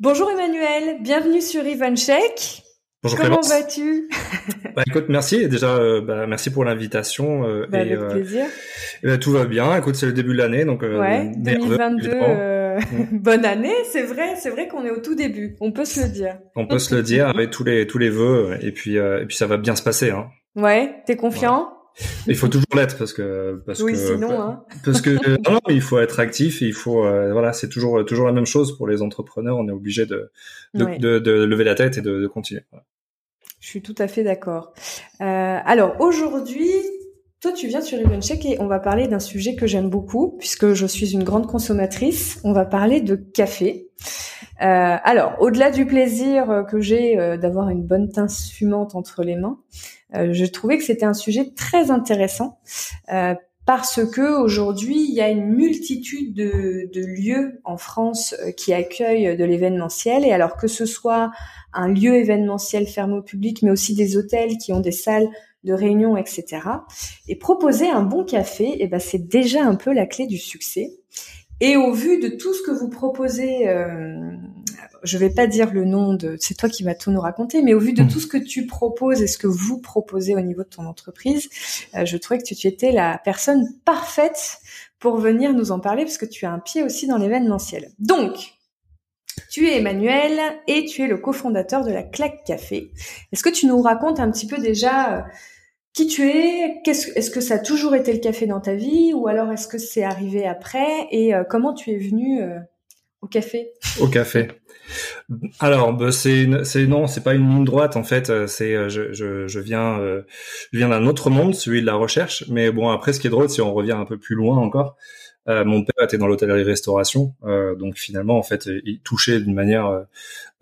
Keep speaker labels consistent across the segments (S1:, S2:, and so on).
S1: Bonjour Emmanuel, bienvenue sur EventCheck.
S2: Bonjour
S1: Comment vas-tu?
S2: Bah, écoute, merci déjà euh, bah, merci pour l'invitation. Euh,
S1: bah, Avec
S2: euh,
S1: plaisir.
S2: et, bah, tout va bien. Écoute, c'est le début de l'année, donc euh,
S1: Ouais,
S2: nerveux,
S1: 2022,
S2: évidemment.
S1: euh, bonne année, c'est vrai, c'est vrai qu'on est au tout début, on peut se le dire.
S2: On peut se le dire avec tous les tous les vœux et puis euh, et puis ça va bien se passer. Hein.
S1: Ouais, t'es confiant?
S2: Il faut toujours l'être parce que parce
S1: Oui,
S2: que
S1: sinon, hein.
S2: parce que non, non, il faut être actif. Et il faut euh, voilà, c'est toujours toujours la même chose pour les entrepreneurs. On est obligé de de,
S1: Ouais.
S2: de, de lever la tête et de, de continuer. Voilà.
S1: Je suis tout à fait d'accord. Euh, alors aujourd'hui, toi tu viens sur EventCheck et on va parler d'un sujet que j'aime beaucoup puisque je suis une grande consommatrice. On va parler de café. Euh, alors au-delà du plaisir euh, que j'ai euh, d'avoir une bonne tasse fumante entre les mains, je trouvais que c'était un sujet très intéressant. parce que aujourd'hui, il y a une multitude de, de lieux en France qui accueillent de l'événementiel, et alors que ce soit un lieu événementiel fermé au public, mais aussi des hôtels qui ont des salles de réunion, etc. Et proposer un bon café, eh ben, c'est déjà un peu la clé du succès. Et au vu de tout ce que vous proposez, euh, je vais pas dire le nom de, c'est toi qui vas tout nous raconter, mais au vu de
S2: Mhm.
S1: tout ce que tu proposes et ce que vous proposez au niveau de ton entreprise, euh, je trouvais que tu, tu étais la personne parfaite pour venir nous en parler parce que tu as un pied aussi dans l'événementiel. Donc, tu es Emmanuel et tu es le cofondateur de la Claque Café. Est-ce que tu nous racontes un petit peu déjà euh, qui tu es Est-ce que ça a toujours été le café dans ta vie ou alors est-ce que c'est arrivé après Et euh, comment tu es venu euh, au café?
S2: Au café. Alors, bah, c'est non, c'est pas une ligne droite en fait. C'est je, viens je viens d'un autre monde, celui de la recherche. Mais bon, après, ce qui est drôle, si on revient un peu plus loin encore, euh, mon père était dans l'hôtellerie-restauration, euh, donc finalement, en fait, il touchait d'une manière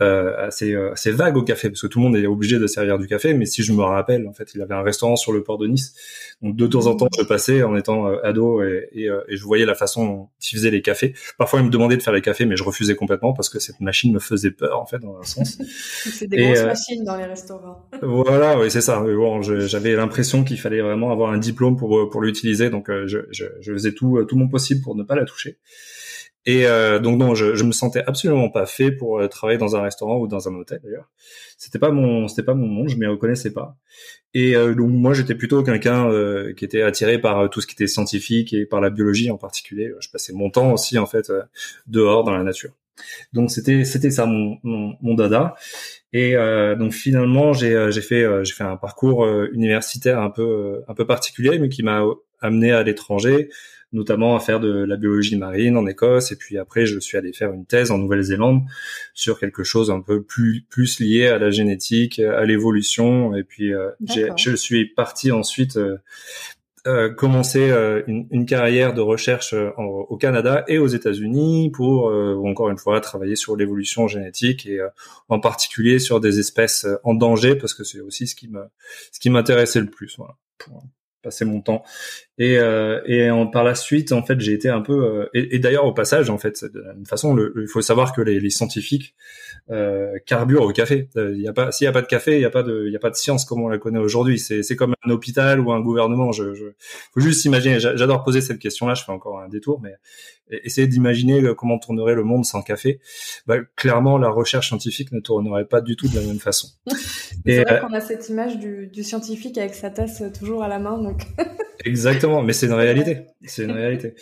S2: euh, assez euh, assez vague au café, parce que tout le monde est obligé de servir du café. Mais si je me rappelle, en fait, il avait un restaurant sur le port de Nice. Donc de temps en temps, je passais en étant euh, ado et, et, euh, et je voyais la façon dont il faisait les cafés. Parfois, il me demandait de faire les cafés, mais je refusais complètement parce que cette machine me faisait peur, en fait, dans un sens.
S1: C'est des
S2: Et,
S1: grosses
S2: euh,
S1: machines dans les restaurants.
S2: voilà, oui, c'est ça. Bon, j'avais l'impression qu'il fallait vraiment avoir un diplôme pour pour l'utiliser, donc euh, je, je, je faisais tout tout mon possible pour ne pas la toucher. Et euh, donc non, je, je me sentais absolument pas fait pour euh, travailler dans un restaurant ou dans un hôtel d'ailleurs. C'était pas mon c'était pas mon monde, je m'y reconnaissais pas. Et euh, donc moi j'étais plutôt quelqu'un euh, qui était attiré par euh, tout ce qui était scientifique et par la biologie en particulier. Je passais mon temps aussi en fait euh, dehors dans la nature. Donc c'était c'était ça mon, mon mon dada. Et donc finalement j'ai j'ai fait j'ai fait un parcours universitaire un peu un peu particulier mais qui m'a amené à l'étranger notamment à faire de la biologie marine en Écosse. Et puis après je suis allé faire une thèse en Nouvelle-Zélande sur quelque chose un peu plus plus lié à la génétique à l'évolution. Et puis euh, je suis parti ensuite euh, euh, commencer euh, une, une carrière de recherche euh, en- au Canada et aux États-Unis pour encore une fois travailler sur l'évolution génétique et en particulier sur des espèces en danger parce que c'est aussi ce qui me ce qui m'intéressait le plus voilà, pour passais mon temps. Et, euh, et en, par la suite, en fait, j'ai été un peu. Euh, et, d'ailleurs, au passage, en fait, de la même façon, il faut savoir que les, les scientifiques euh, carburent au café. Il euh, y a pas, s'il y a pas de café, il y a pas de, il y a pas de science comme on la connaît aujourd'hui. C'est, c'est comme un hôpital ou un gouvernement. Je, je faut juste imaginer. J'adore poser cette question-là. Je fais encore un détour, mais essayer d'imaginer comment tournerait le monde sans café. Bah, clairement, la recherche scientifique ne tournerait pas du tout de la même façon.
S1: c'est vrai qu'on a cette image du, du scientifique avec sa tasse toujours à la main, donc.
S2: Exactement, mais c'est une réalité. C'est une réalité.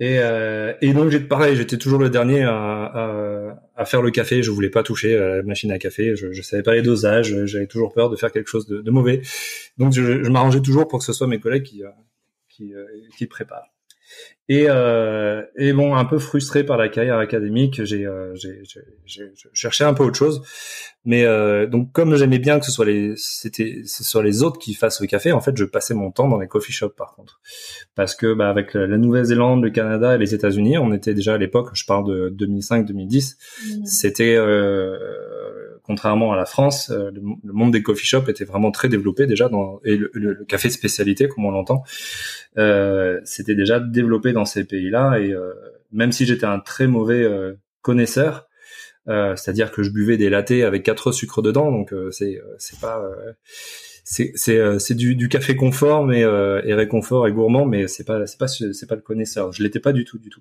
S2: Et, euh, et donc j'ai pareil, j'étais toujours le dernier à, faire le café. Je voulais pas toucher la machine à café. Je, je savais pas les dosages. J'avais toujours peur de faire quelque chose de, mauvais. Donc je, m'arrangeais toujours pour que ce soit mes collègues qui, euh, euh, qui préparent. Et, euh, et bon, un peu frustré par la carrière académique, j'ai euh, cherché un peu autre chose. Mais euh, donc, comme j'aimais bien que ce soit les, c'était, ce soit les autres qui fassent le café, en fait, je passais mon temps dans les coffee shops, par contre, parce que bah, avec la, Nouvelle-Zélande, le Canada et les États-Unis, on était déjà à l'époque, je parle de 2005-2010, mmh. c'était euh, contrairement à la France, euh, le, monde des coffee shops était vraiment très développé déjà dans et le, le, café de spécialité comme on l'entend, euh, c'était déjà développé dans ces pays-là. Et euh, même si j'étais un très mauvais euh, connaisseur, c'est-à-dire que je buvais des lattés avec quatre sucres dedans, donc c'est c'est pas c'est c'est c'est du, du café confort mais et réconfort et gourmand mais c'est pas c'est pas c'est pas le connaisseur. Je l'étais pas du tout du tout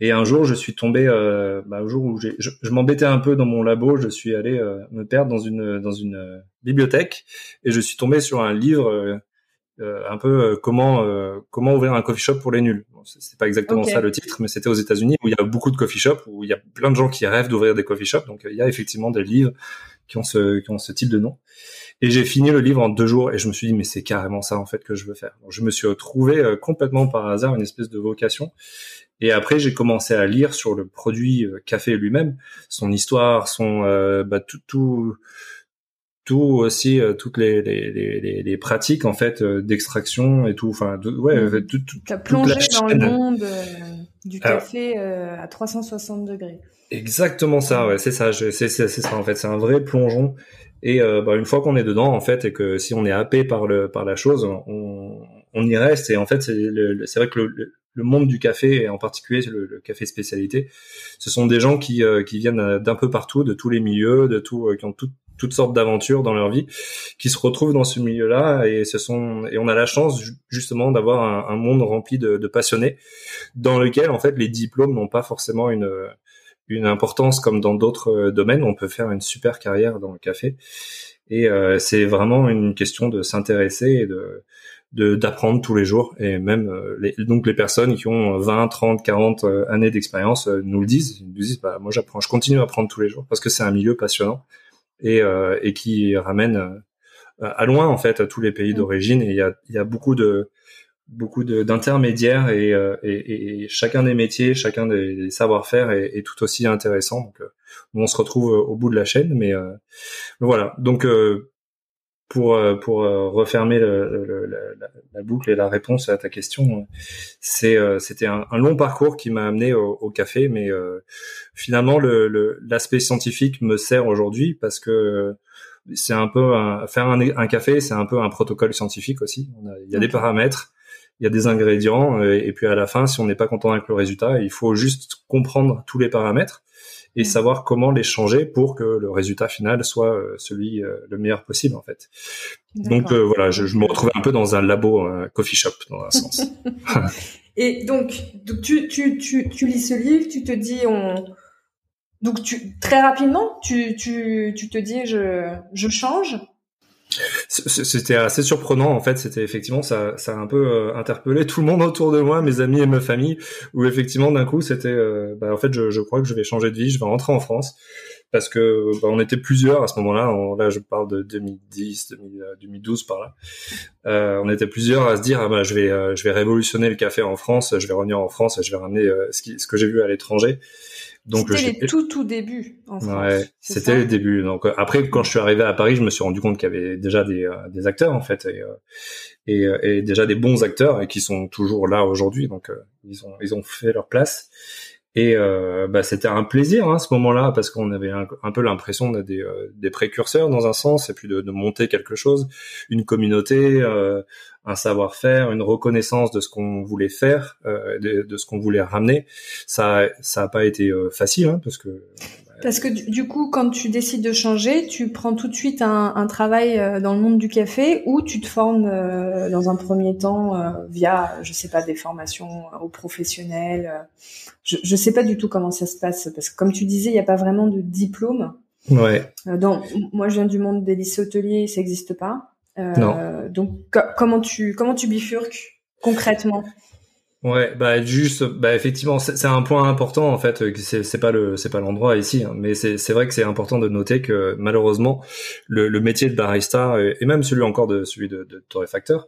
S2: et un jour, je suis tombé, euh, bah, jour où je, je m'embêtais un peu dans mon labo, je suis allé euh, me perdre dans une dans une euh, bibliothèque et je suis tombé sur un livre euh, un peu comment comment ouvrir un coffee shop pour les nuls. Bon, c'est pas exactement ça le titre, mais c'était aux États-Unis où il y a beaucoup de coffee shops, où il y a plein de gens qui rêvent d'ouvrir des coffee shops. Donc il y a effectivement des livres qui ont ce qui ont ce type de nom. Et j'ai fini le livre en deux jours et je me suis dit mais c'est carrément ça en fait que je veux faire. Donc, je me suis retrouvé complètement par hasard une espèce de vocation et après, j'ai commencé à lire sur le produit euh, café lui-même, son histoire, son euh, bah, tout, tout, tout aussi euh, toutes les, les, les, les, pratiques en fait d'extraction et tout. Enfin, ouais,
S1: mmh. tout, tout, T'as plongé dans le monde du café à 360 degrés.
S2: Exactement ça, ouais, c'est ça, c'est ça en fait, c'est un vrai plongeon. Et bah, une fois qu'on est dedans en fait et que si on est happé par le par la chose, on on y reste. Et en fait c'est vrai que le, le monde du café et en particulier le, café spécialité, ce sont des gens qui, euh, qui viennent d'un peu partout, de tous les milieux, de tout, euh, qui ont toutes sortes d'aventures dans leur vie, qui se retrouvent dans ce milieu-là. Et ce sont et on a la chance justement d'avoir un, monde rempli de, de, passionnés, dans lequel en fait les diplômes n'ont pas forcément une une importance comme dans d'autres euh, domaines. On peut faire une super carrière dans le café et c'est vraiment une question de s'intéresser et de de d'apprendre tous les jours et même euh, les, donc les personnes qui ont 20, 30, 40 années d'expérience euh, nous le disent, ils nous disent bah moi j'apprends, je continue à apprendre tous les jours parce que c'est un milieu passionnant et euh, et qui ramène à loin en fait à tous les pays mmh. d'origine et il y a il y a beaucoup de beaucoup d'intermédiaires et, et, et, chacun des métiers, chacun des, savoir-faire est, est, tout aussi intéressant. Donc, on se retrouve au bout de la chaîne, mais voilà. Donc, pour euh, pour euh, refermer le, la, boucle et la réponse à ta question, c'est euh, c'était un, long parcours qui m'a amené au, café, mais finalement le l'aspect scientifique me sert aujourd'hui parce que c'est un peu un, faire un, un café, c'est un peu un protocole scientifique aussi. il y a des paramètres, il y a des ingrédients, et puis à la fin, si on n'est pas content avec le résultat, il faut juste comprendre tous les paramètres et mm. savoir comment les changer pour que le résultat final soit euh, celui euh, le meilleur possible en fait. Donc euh, voilà, je, je, me retrouvais un peu dans un labo coffee shop dans un sens.
S1: et donc, donc tu, tu, tu, tu lis ce livre, tu te dis on donc tu très rapidement tu, tu, tu te dis je, je change
S2: c'était assez surprenant en fait. C'était effectivement ça, ça a un peu euh, interpellé tout le monde autour de moi, mes amis et ma famille, où effectivement d'un coup c'était, euh, bah, en fait je, je, crois que je vais changer de vie, je vais rentrer en France parce que bah, on était plusieurs à ce moment-là. Là je parle de 2010, 2012 par là. Euh, on était plusieurs à se dire ah, bah, je vais euh, je vais révolutionner le café en France, je vais revenir en France, je vais ramener ce, qui, ce que j'ai vu à l'étranger.
S1: Donc c'était les tout tout débuts en France.
S2: Ouais, c'était les débuts. Donc euh, après, quand je suis arrivé à Paris, je me suis rendu compte qu'il y avait déjà des, euh, des acteurs en fait et, euh, et, et, déjà des bons acteurs et qui sont toujours là aujourd'hui. Donc ils ont ils ont fait leur place. Et bah, c'était un plaisir hein, à ce moment-là parce qu'on avait un, peu l'impression d'être des, des, précurseurs dans un sens et puis de, de, monter quelque chose, une communauté, un savoir-faire, une reconnaissance de ce qu'on voulait faire, euh, de, ce qu'on voulait ramener. Ça, ça a pas été euh, facile hein, parce que.
S1: Parce que du, coup, quand tu décides de changer, tu prends tout de suite un, un travail euh, dans le monde du café ou tu te formes dans un premier temps via, je sais pas, des formations aux professionnels. Je, je sais pas du tout comment ça se passe parce que comme tu disais, il n'y a pas vraiment de diplôme.
S2: Ouais.
S1: donc, moi, je viens du monde des lycées hôteliers, ça n'existe pas. Euh, donc comment tu comment tu bifurques concrètement?
S2: Ouais, bah juste, bah effectivement, c'est un point important en fait. C'est pas le, c'est pas l'endroit ici, hein, mais c'est vrai que c'est important de noter que malheureusement, le, le, métier de barista et même celui encore de celui de, de torréfacteur,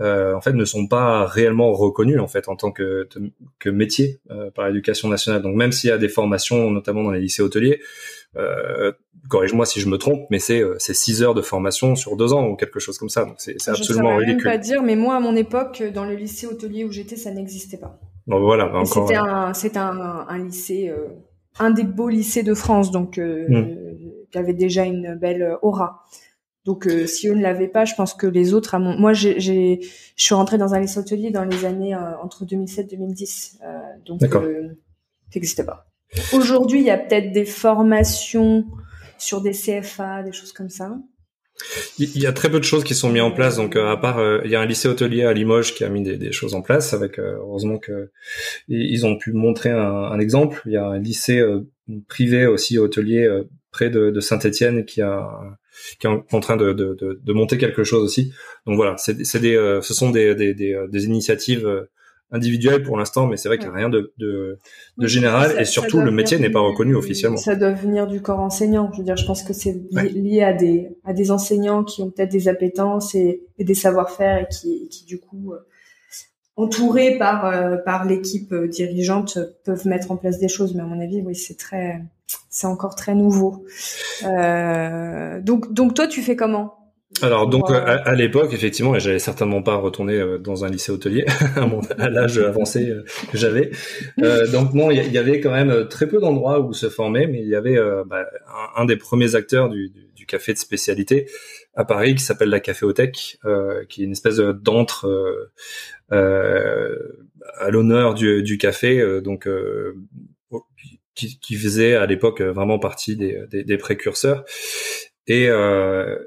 S2: euh, en fait, ne sont pas réellement reconnus en fait en tant que que métier euh, par l'éducation nationale. Donc même s'il y a des formations, notamment dans les lycées hôteliers, euh, corrige-moi si je me trompe, mais c'est c'est six heures de formation sur deux ans ou quelque chose comme ça. Donc c'est absolument
S1: je
S2: ridicule.
S1: Je pas dire, mais moi à mon époque, dans le lycée hôtelier où j'étais, ça n'existait pas.
S2: Voilà, bah, encore.
S1: C'était un c'était un, un, lycée, un des beaux lycées de France, donc euh, hmm. qui avait déjà une belle aura. Donc si eux ne l'avaient pas, je pense que les autres, à mon... moi j'ai, je suis rentrée dans un lycée hôtelier dans les années entre 2007 et 2010, donc ça n'existait pas. Aujourd'hui, il y a peut-être des formations sur des CFA, des choses comme ça.
S2: Il y a très peu de choses qui sont mises en place. Donc, euh, à part, euh, il y a un lycée hôtelier à Limoges qui a mis des, choses en place. Avec euh, heureusement que ils ont pu montrer un, exemple. Il y a un lycée privé aussi hôtelier près de, de Saint-Étienne qui a qui est en, train de, de, de, monter quelque chose aussi. Donc voilà, c'est des, ce sont des, des, des initiatives individuel pour l'instant, mais c'est vrai qu'il n'y a rien de, de, de général et surtout le métier n'est pas reconnu officiellement.
S1: Ça doit venir du corps enseignant. Je veux dire, je pense que c'est lié à des à des enseignants qui ont peut-être des appétences et, et des savoir-faire et qui, qui du coup euh, entourés par euh, par l'équipe euh, dirigeante peuvent mettre en place des choses. Mais à mon avis, oui, c'est très c'est encore très nouveau. Euh, donc donc toi, tu fais comment?
S2: Alors donc à, l'époque effectivement, et j'allais certainement pas retourner dans un lycée hôtelier à, l'âge avancé que j'avais. Euh, donc non, il y, avait quand même très peu d'endroits où se former, mais il y avait bah, un, des premiers acteurs du, du, café de spécialité à Paris qui s'appelle la Caféothèque, euh, qui est une espèce d'antre à l'honneur du, du, café, donc qui, qui, faisait à l'époque vraiment partie des, des, des précurseurs. Et, euh,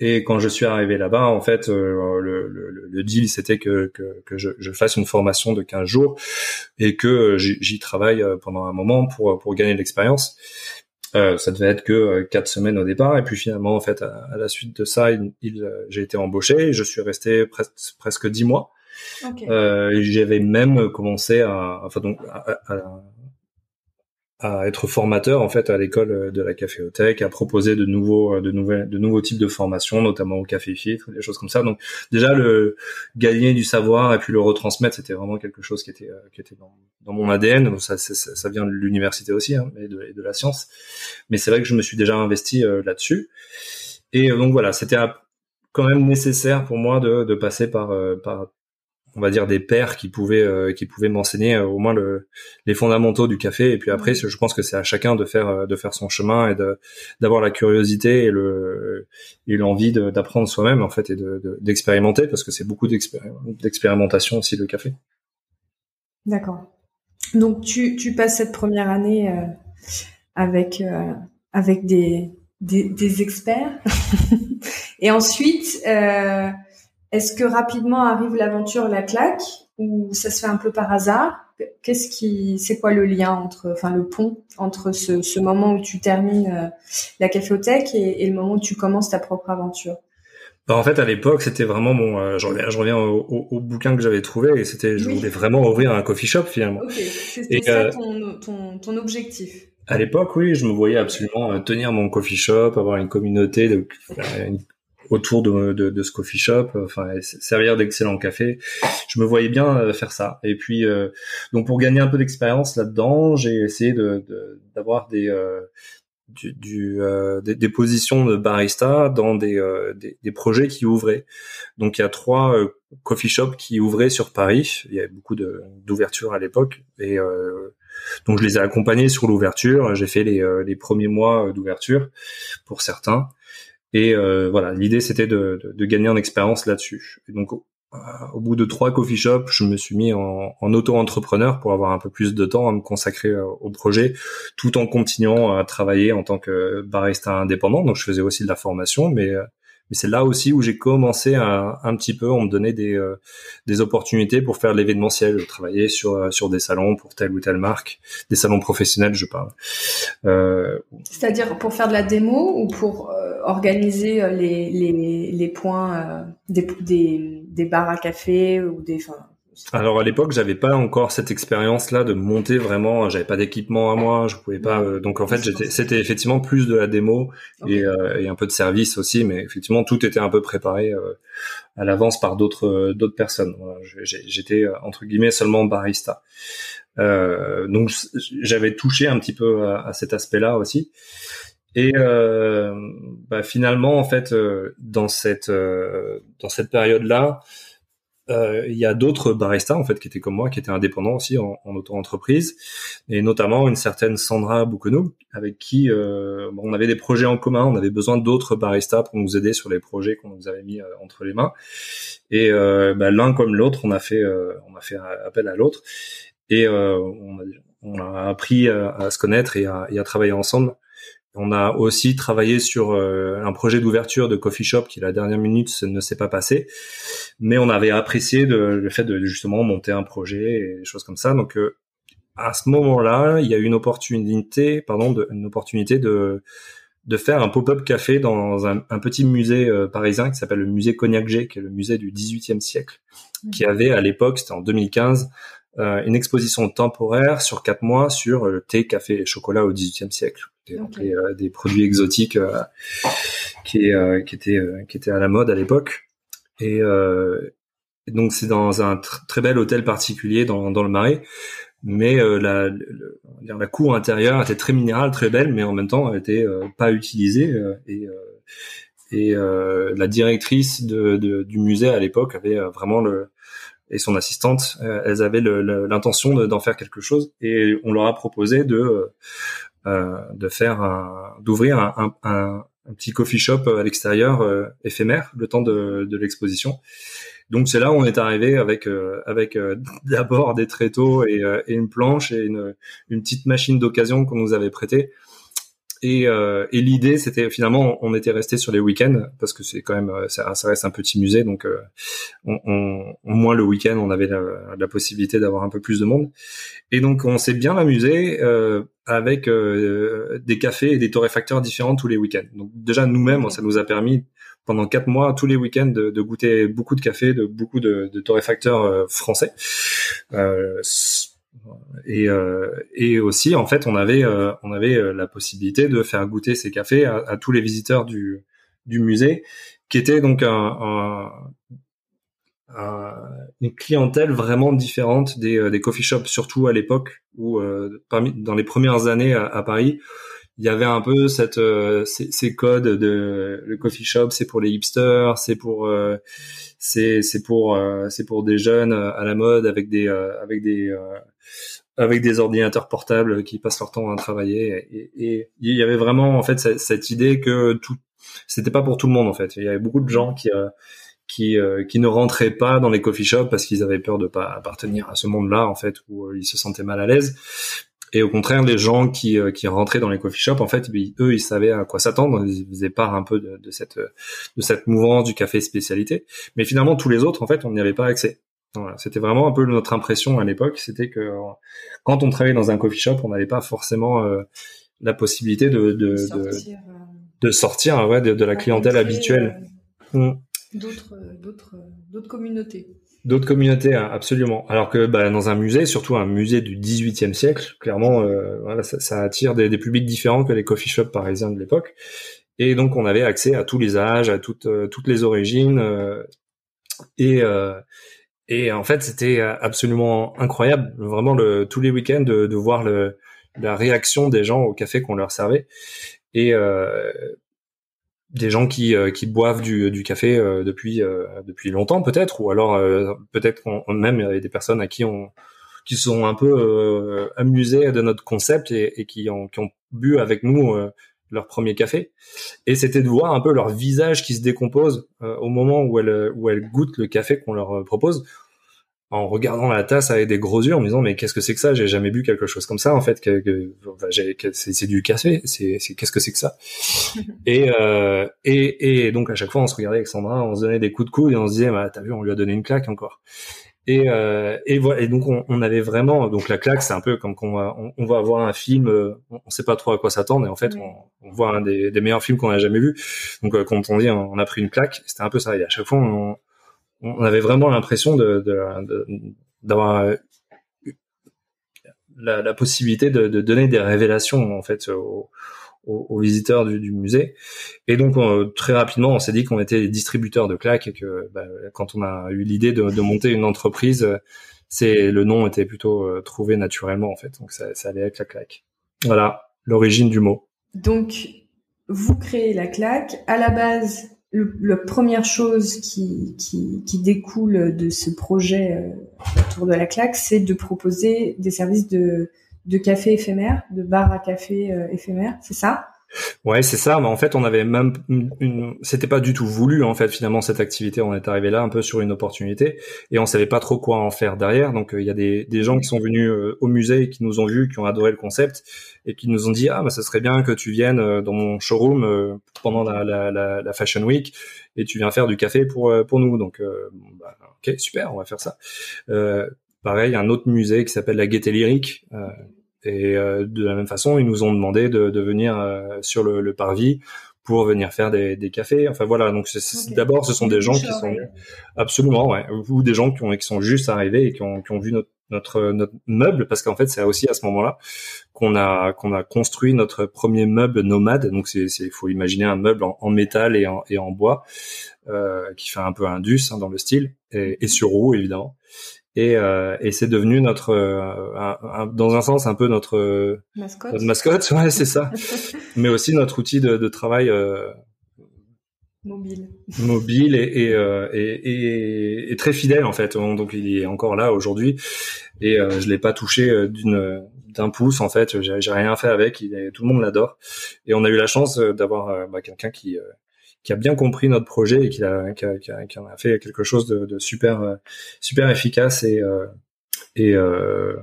S2: et quand je suis arrivé là-bas, en fait, euh, le, le, le, deal, c'était que, que, que je, je, fasse une formation de 15 jours et que j'y travaille euh, pendant un moment pour, pour gagner de l'expérience. Euh, ça devait être que euh, quatre semaines au départ, et puis finalement, en fait, à, la suite de ça, il, il j'ai été embauché. Et je suis resté presque dix mois. Okay. Euh, J'avais même commencé à, enfin donc, à, être formateur en fait à l'école de la caféothèque, à proposer de nouveaux de nouvelles de nouveaux types de formations, notamment au café filtre, des choses comme ça. Donc déjà le gagner du savoir et puis le retransmettre, c'était vraiment quelque chose qui était qui était dans, mon ADN. Donc ça, ça, vient de l'université aussi hein, et, de, la science. Mais c'est vrai que je me suis déjà investi euh, là-dessus. Et euh, donc voilà, c'était quand même nécessaire pour moi de, passer euh, par on va dire des pairs qui pouvaient euh, qui pouvaient m'enseigner euh, au moins le, les fondamentaux du café et puis après je pense que c'est à chacun de faire euh, de faire son chemin et de d'avoir la curiosité et le et l'envie d'apprendre soi-même en fait et de d'expérimenter parce que c'est beaucoup d'expérimentation aussi le café.
S1: D'accord. Donc tu tu passes cette première année avec avec des des, des experts et ensuite euh, est-ce que rapidement arrive l'aventure, la claque, ou ça se fait un peu par hasard? Qu'est-ce qui, c'est quoi le lien entre, enfin le pont entre ce, moment où tu termines euh, la caféothèque et, le moment où tu commences ta propre aventure?
S2: Bah, en fait, à l'époque, c'était vraiment mon. Euh, je reviens, je reviens au, bouquin que j'avais trouvé et c'était, je voulais vraiment ouvrir un coffee shop finalement.
S1: Ok, c'était ça euh, ton, ton, objectif.
S2: À l'époque, oui, je me voyais absolument tenir mon coffee shop, avoir une communauté, de, une autour de, de, de, ce coffee shop, enfin servir d'excellent café. Je me voyais bien euh, faire ça. Et puis euh, donc pour gagner un peu d'expérience là-dedans, j'ai essayé de d'avoir des euh, du, du des, des, positions de barista dans des, des, des, projets qui ouvraient. Donc il y a trois coffee shops qui ouvraient sur Paris. Il y avait beaucoup d'ouvertures à l'époque et donc je les ai accompagnés sur l'ouverture. J'ai fait les, les premiers mois d'ouverture pour certains. Et euh, voilà, l'idée c'était de, de, de, gagner en expérience là-dessus. Donc au bout de trois coffee shops, je me suis mis en, en auto-entrepreneur pour avoir un peu plus de temps à me consacrer au projet, tout en continuant à travailler en tant que barista indépendant. Donc, je faisais aussi de la formation, mais mais c'est là aussi où j'ai commencé à, un petit peu, on me donnait des, euh, des opportunités pour faire l'événementiel, travailler sur, euh, sur des salons pour telle ou telle marque, des salons professionnels, je parle.
S1: Euh, C'est-à-dire pour faire de la démo ou pour organiser les, les, les points des, des, des bars à café ou des,
S2: alors à l'époque, j'avais pas encore cette expérience-là de monter vraiment. J'avais pas d'équipement à moi, je pouvais pas. Euh, donc en fait, j'étais, c'était effectivement plus de la démo euh, et, un peu de service aussi, mais effectivement tout était un peu préparé euh, à l'avance par d'autres d'autres personnes. j'étais entre guillemets seulement barista. donc j'avais touché un petit peu à, cet aspect-là aussi. Et bah, finalement, en fait, dans cette dans cette période-là euh, il y a d'autres baristas en fait qui étaient comme moi, qui étaient indépendants aussi en, en auto-entreprise, et notamment une certaine Sandra Bouquenou, avec qui euh, on avait des projets en commun, on avait besoin d'autres baristas pour nous aider sur les projets qu'on nous avait mis euh, entre les mains. Et euh, bah, l'un comme l'autre, on a fait on a fait appel à l'autre, et on a, on, a, appris à, se connaître et à, et à travailler ensemble. On a aussi travaillé sur euh, un projet d'ouverture de coffee shop qui la dernière minute ne s'est pas passé, mais on avait apprécié le fait de justement monter un projet et des choses comme ça. Donc euh, à ce moment-là, il y a eu une opportunité, pardon, de, une opportunité de de faire un pop-up café dans un, petit musée euh, parisien qui s'appelle le musée Cognac G, qui est le musée du XVIIIe siècle, qui avait à l'époque, c'était en 2015, une exposition temporaire sur quatre mois sur le thé, café et chocolat au XVIIIe siècle. Euh, des produits exotiques euh, qui, euh, qui étaient qui étaient à la mode à l'époque. Et, donc c'est dans un très bel hôtel particulier dans, dans le Marais, mais la, la cour intérieure était très minérale, très belle, mais en même temps elle était pas utilisée et et la directrice de, de, du musée à l'époque avait vraiment le et son assistante, elles avaient l'intention d'en faire quelque chose. Et on leur a proposé de euh, de faire d'ouvrir un, un, un, petit coffee shop à l'extérieur euh, éphémère le temps de, de l'exposition. Donc c'est là où on est arrivé avec euh, avec d'abord des tréteaux et, et, une planche et une, une petite machine d'occasion qu'on nous avait prêtée et, euh, et l'idée, c'était finalement, on était resté sur les week-ends parce que c'est quand même, euh, ça, ça, reste un petit musée, donc euh, on, on, au moins le week-end, on avait la, la possibilité d'avoir un peu plus de monde. Et donc, on s'est bien amusé euh, avec euh, des cafés et des torréfacteurs différents tous les week-ends. Donc déjà, nous-mêmes, ça nous a permis pendant quatre mois, tous les week-ends, de, de goûter beaucoup de café, de beaucoup de, de torréfacteurs français. Euh, et, euh, et aussi, en fait, on avait, euh, on avait euh, la possibilité de faire goûter ces cafés à, tous les visiteurs du, du musée, qui était donc un, un, une clientèle vraiment différente des, des coffee shops, surtout à l'époque où, parmi, dans les premières années à, Paris, il y avait un peu cette ces, ces, codes de le coffee shop c'est pour les hipsters c'est pour c'est c'est pour c'est pour des jeunes à la mode avec des avec des avec des ordinateurs portables qui passent leur temps à travailler. Et, il y avait vraiment en fait cette, idée que tout, c'était pas pour tout le monde en fait. Il y avait beaucoup de gens qui euh, qui euh, qui ne rentraient pas dans les coffee shops parce qu'ils avaient peur de pas appartenir à ce monde-là en fait où euh, ils se sentaient mal à l'aise. Et au contraire, les gens qui, qui rentraient dans les coffee shops, en fait, eux, ils savaient à quoi s'attendre. Ils faisaient part un peu de, de, cette de cette mouvance du café spécialité. Mais finalement, tous les autres, en fait, on n'y avait pas accès. Voilà, c'était vraiment un peu notre impression à l'époque, c'était que quand on travaillait dans un coffee shop, on n'avait pas forcément euh, la possibilité de de sortir, de, de sortir ouais, de, la clientèle habituelle.
S1: Euh, mm. D'autres d'autres d'autres communautés.
S2: D'autres communautés, hein, absolument. Alors que bah, dans un musée, surtout un musée du 18e siècle, clairement, euh, ça, attire des, publics différents que les coffee shops parisiens de l'époque. Et donc, on avait accès à tous les âges, à toutes toutes les origines. et et en fait, c'était euh, absolument incroyable, vraiment le, tous les week-ends de, voir le, la réaction des gens au café qu'on leur servait et euh, des gens qui, euh, qui boivent du, du café euh, depuis depuis longtemps peut-être ou alors peut-être même des personnes à qui on qui sont un peu amusés de notre concept et, et qui, ont, qui ont bu avec nous leur premier café. Et c'était de voir un peu leur visage qui se décompose au moment où elles, où elles goûtent le café qu'on leur propose en regardant la tasse avec des gros yeux en me disant mais qu'est-ce que c'est que ça? J'ai jamais bu quelque chose comme ça en fait que, c'est du café c'est qu'est-ce que c'est que ça? Et, euh, et et donc à chaque fois on se regardait avec Sandra on se donnait des coups de coude et on se disait bah t'as vu on lui a donné une claque encore. Et euh, et voilà et donc on, on, avait vraiment donc la claque c'est un peu comme qu'on va on, va voir un film euh, on sait pas trop à quoi s'attendre et en fait on, voit un des, des meilleurs films qu'on a jamais vu donc euh, quand on dit on a pris une claque c'était un peu ça. Et à chaque fois on on avait vraiment l'impression de, d'avoir la, la, possibilité de, de, donner des révélations en fait aux, aux, visiteurs du, du, musée. Et donc très rapidement, on s'est dit qu'on était distributeurs de claques et que bah, quand on a eu l'idée de, de, monter une entreprise, c'est le nom était plutôt euh, trouvé naturellement en fait. Donc ça, ça allait avec la claque. Voilà l'origine du mot.
S1: Donc vous créez la claque. À la base, la première chose qui, qui, qui, découle de ce projet euh, autour de la claque, c'est de proposer des services de, de café éphémère, de bar à café euh, éphémère, c'est ça?
S2: Ouais, c'est ça. Mais en fait, on avait même une, c'était pas du tout voulu en fait finalement cette activité. On est arrivé là un peu sur une opportunité et on savait pas trop quoi en faire derrière. Donc euh, il y a des, des gens qui sont venus euh, au musée et qui nous ont vus, qui ont adoré le concept et qui nous ont dit ah bah ça serait bien que tu viennes euh, dans mon showroom pendant la, la, la, la, Fashion Week et tu viens faire du café pour pour nous. Donc bah, ok super, on va faire ça. pareil, un autre musée qui s'appelle la Gaieté Lyrique et euh, de la même façon, ils nous ont demandé de, de venir euh, sur le, le, parvis pour venir faire des, des cafés. Enfin voilà, donc d'abord ce sont des gens qui sont absolument, ouais, ou des gens qui, ont, qui sont juste arrivés et qui ont, qui ont vu notre, notre, notre meuble, parce qu'en fait c'est aussi à ce moment-là qu'on a qu'on a construit notre premier meuble nomade. Donc c'est il faut imaginer un meuble en, en métal et en, et en bois euh, qui fait un peu indus hein, dans le style et, et sur roue évidemment et, euh, et c'est devenu notre, euh, dans un sens, un peu notre
S1: mascotte.
S2: Notre mascotte, ouais, c'est ça. Mais aussi notre outil de, de travail euh,
S1: mobile,
S2: mobile et, et, euh, et, et, très fidèle en fait. Donc il est encore là aujourd'hui et euh, je l'ai pas touché d'une d'un pouce en fait. J'ai rien fait avec. Il est, tout le monde l'adore et on a eu la chance d'avoir bah, quelqu'un qui qui a bien compris notre projet et qui a, qui a, qui a, qui a fait quelque chose de, de super, euh, super efficace et, euh, et, euh,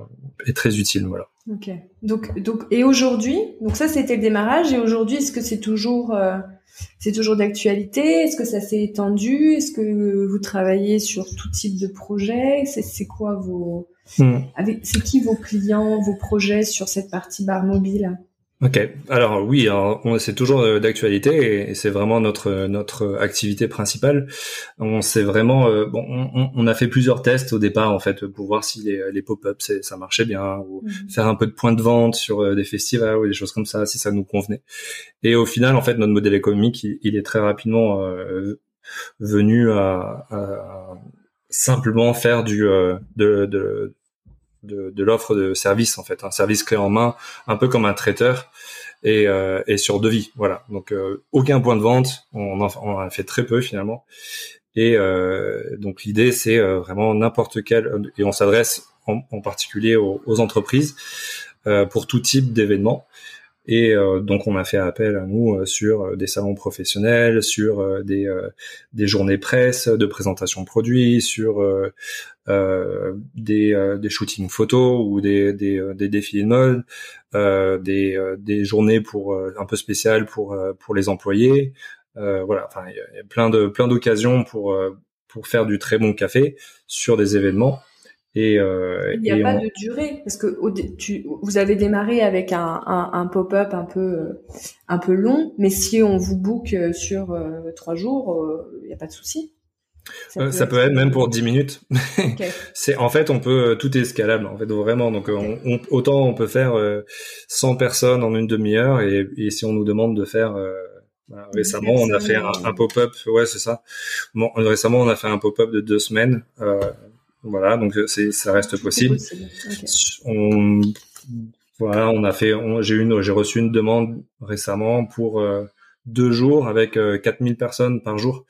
S2: et, très utile. Voilà.
S1: Ok. Donc, donc, et aujourd'hui, donc ça c'était le démarrage. Et aujourd'hui, est-ce que c'est toujours, euh, c'est toujours d'actualité? Est-ce que ça s'est étendu? Est-ce que vous travaillez sur tout type de projet C'est quoi vos, hmm. c'est qui vos clients, vos projets sur cette partie bar mobile?
S2: Ok, alors oui, c'est toujours euh, d'actualité et c'est vraiment notre notre activité principale. On s'est vraiment euh, bon, on, a fait plusieurs tests au départ en fait pour voir si les, les pop-ups ça marchait bien ou mhm. faire un peu de points de vente sur euh, des festivals ou des choses comme ça si ça nous convenait. Et au final en fait notre modèle économique il, est très rapidement venu à, à, simplement faire du de, de de, l'offre de service en fait, un service clé en main, un peu comme un traiteur et, euh, et sur devis. Voilà. Donc euh, aucun point de vente, on en, on fait très peu finalement. Et euh, donc l'idée c'est euh, vraiment n'importe quel et on s'adresse en, en, particulier aux, aux entreprises pour tout type d'événements. Et euh, donc on a fait appel à nous euh, sur euh, des salons professionnels, sur des, des journées presse de présentation de produits, sur des, des shootings photos ou des, des, des défilés de mode, des, des journées pour un peu spéciales pour pour les employés. voilà, enfin il y, a plein de plein d'occasions pour pour faire du très bon café sur des événements.
S1: Et, euh, il n'y a pas de durée parce que tu, vous avez démarré avec un, un, un pop-up un peu un peu long, mais si on vous book euh, sur euh, trois jours, il n'y a pas de souci.
S2: Ça, peut, être, même pour dix minutes. c'est en fait on peut tout est escalable en fait vraiment donc on, autant on peut faire 100 personnes en une demi-heure et, et, si on nous demande de faire récemment on a fait un, un pop-up ouais c'est ça bon récemment on a fait un pop-up de deux semaines euh, voilà, donc euh, c'est ça reste possible. On, voilà, on a fait, j'ai une, j'ai reçu une demande récemment pour euh, deux jours avec 4000 euh, personnes par jour.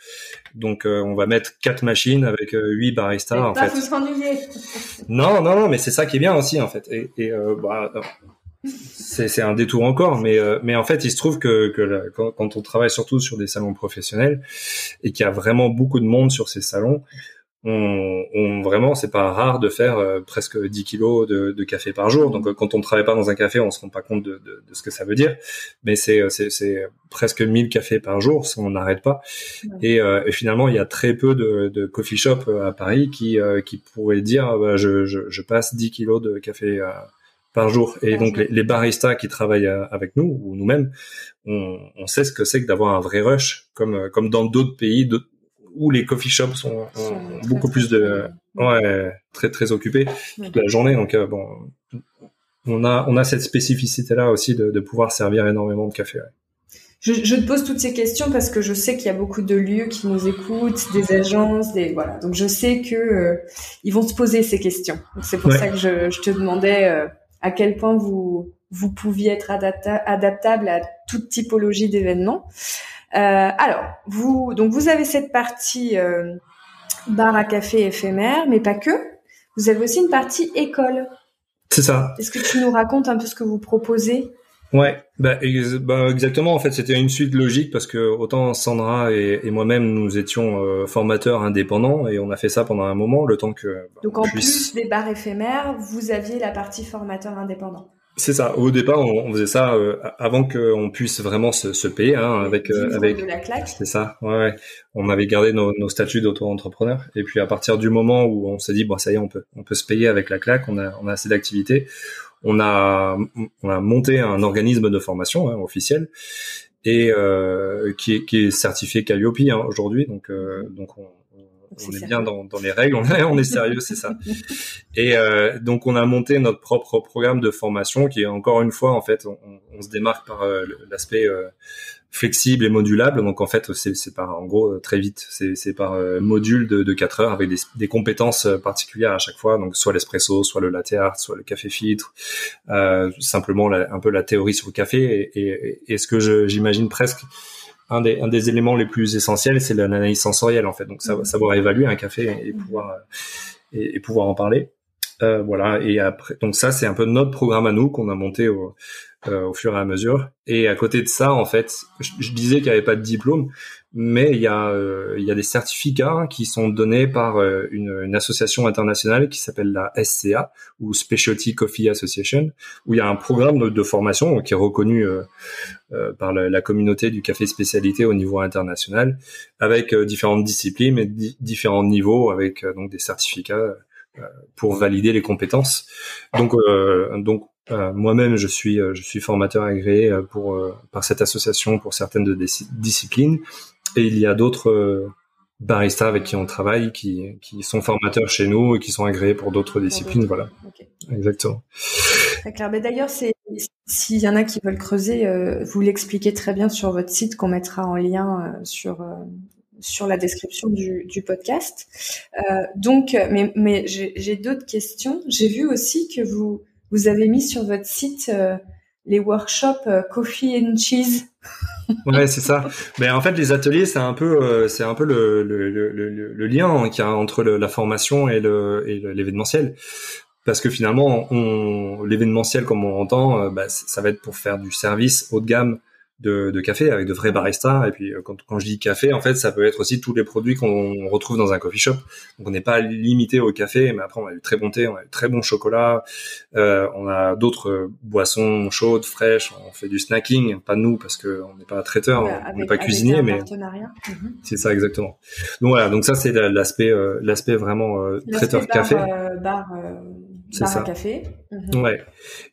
S2: Donc on va mettre quatre machines avec huit baristas en
S1: pas
S2: fait.
S1: s'ennuyer.
S2: non, non, non, mais c'est ça qui est bien aussi en fait. Et, et bah, c'est un détour encore, mais euh, mais en fait, il se trouve que, que quand, on travaille surtout sur des salons professionnels et qu'il y a vraiment beaucoup de monde sur ces salons, on, on vraiment c'est pas rare de faire euh, presque 10 kilos de, de, café par jour. Donc quand on ne travaille pas dans un café, on se rend pas compte de, de, de ce que ça veut dire, mais c'est c'est presque 1000 cafés par jour si on n'arrête pas. Et, et, finalement, il y a très peu de, de coffee shop à Paris qui qui pourraient dire bah, je, je, je, passe 10 kilos de café par jour. Et donc Les, baristas qui travaillent euh, avec nous ou nous-mêmes, on, on, sait ce que c'est que d'avoir un vrai rush, comme euh, comme dans d'autres pays où les coffee shops sont, beaucoup plus de ouais très très occupés toute la journée. Donc euh, bon, on a on a cette spécificité là aussi de, de pouvoir servir énormément de café.
S1: Je, je, te pose toutes ces questions parce que je sais qu'il y a beaucoup de lieux qui nous écoutent, des agences, des voilà. Donc je sais que ils vont se poser ces questions. C'est pour ça que je, je te demandais à quel point vous vous pouviez être adaptable à toute typologie d'événements. Euh, alors, vous donc vous avez cette partie euh, bar à café éphémère, mais pas que. Vous avez aussi une partie école.
S2: C'est ça.
S1: Est-ce que tu nous racontes un peu ce que vous proposez?
S2: Ouais, bah, bah, exactement. En fait, c'était une suite logique parce que autant Sandra et, moi-même nous étions euh, formateurs indépendants et on a fait ça pendant un moment, le temps que.
S1: Bah, Donc en plus des bars éphémères, vous aviez la partie formateur indépendant.
S2: C'est ça. Au départ, on, faisait ça euh, avant qu'on puisse vraiment se, se payer hein, avec euh, avec.
S1: De la claque.
S2: C'est ça. Ouais, On avait gardé nos, nos statuts d'auto-entrepreneur et puis à partir du moment où on s'est dit bon ça y est on peut on peut se payer avec la claque, on a on a assez d'activités on a, on a monté un organisme de formation hein, officiel et euh, qui, est, qui est certifié Calliope hein, aujourd'hui. Donc, euh, donc on, on est, bien dans, dans, les règles, on est, on est sérieux, c'est ça. Et euh, donc on a monté notre propre programme de formation qui est encore une fois en fait, on, on se démarque par euh, l'aspect euh, flexible et modulable. Donc en fait, c'est par en gros très vite, c'est par euh, module de, de 4 heures avec des, des, compétences euh, particulières à chaque fois. Donc soit l'espresso, soit le latte art, soit le café filtre, euh, simplement un peu la théorie sur le café. Et, et, et ce que j'imagine presque un des, un des éléments les plus essentiels, c'est l'analyse sensorielle en fait. Donc savoir, savoir évaluer un café et pouvoir euh, et, et pouvoir en parler. Euh, voilà. Et après, donc ça, c'est un peu notre programme à nous qu'on a monté au, euh, au fur et à mesure. Et à côté de ça, en fait, je, disais qu'il n'y avait pas de diplôme, mais il y a euh, il y a des certificats qui sont donnés par euh, une, une, association internationale qui s'appelle la SCA ou Specialty Coffee Association, où il y a un programme de, formation qui est reconnu euh, par la, la, communauté du café spécialité au niveau international, avec différentes disciplines et différents niveaux, avec donc des certificats pour valider les compétences. Donc, euh, donc euh, moi-même, je suis, euh, je suis formateur agréé euh, pour par cette association pour certaines de disciplines, et il y a d'autres baristas avec qui on travaille, qui, qui sont formateurs chez nous et qui sont agréés pour d'autres disciplines. Voilà. Exactement.
S1: Très clair. Mais d'ailleurs, c'est s'il y en a qui veulent creuser, vous l'expliquez très bien sur votre site qu'on mettra en lien sur sur la description du, du podcast. donc, mais, mais j'ai d'autres questions. J'ai vu aussi que vous vous avez mis sur votre site euh, les workshops euh, coffee and cheese.
S2: ouais, c'est ça. Mais en fait, les ateliers, c'est un peu, euh, c'est un peu le, le, le, le lien qu'il y a entre la formation et l'événementiel. Parce que finalement, l'événementiel, comme on entend, bah, ça va être pour faire du service haut de gamme de, de, café avec de vrais baristas. Et puis euh, quand, quand, je dis café, en fait, ça peut être aussi tous les produits qu'on retrouve dans un coffee shop. Donc on n'est pas limité au café, mais après on a du très bon thé, on a du très bon chocolat, euh, on a d'autres boissons chaudes, fraîches. On fait du snacking, pas nous parce que on n'est pas traiteur, on n'est pas cuisinier, mais mhm. c'est ça exactement. Donc voilà, donc ça c'est l'aspect euh, l'aspect vraiment euh, traiteur café.
S1: bar, c'est ça. café.
S2: Mhm. Ouais.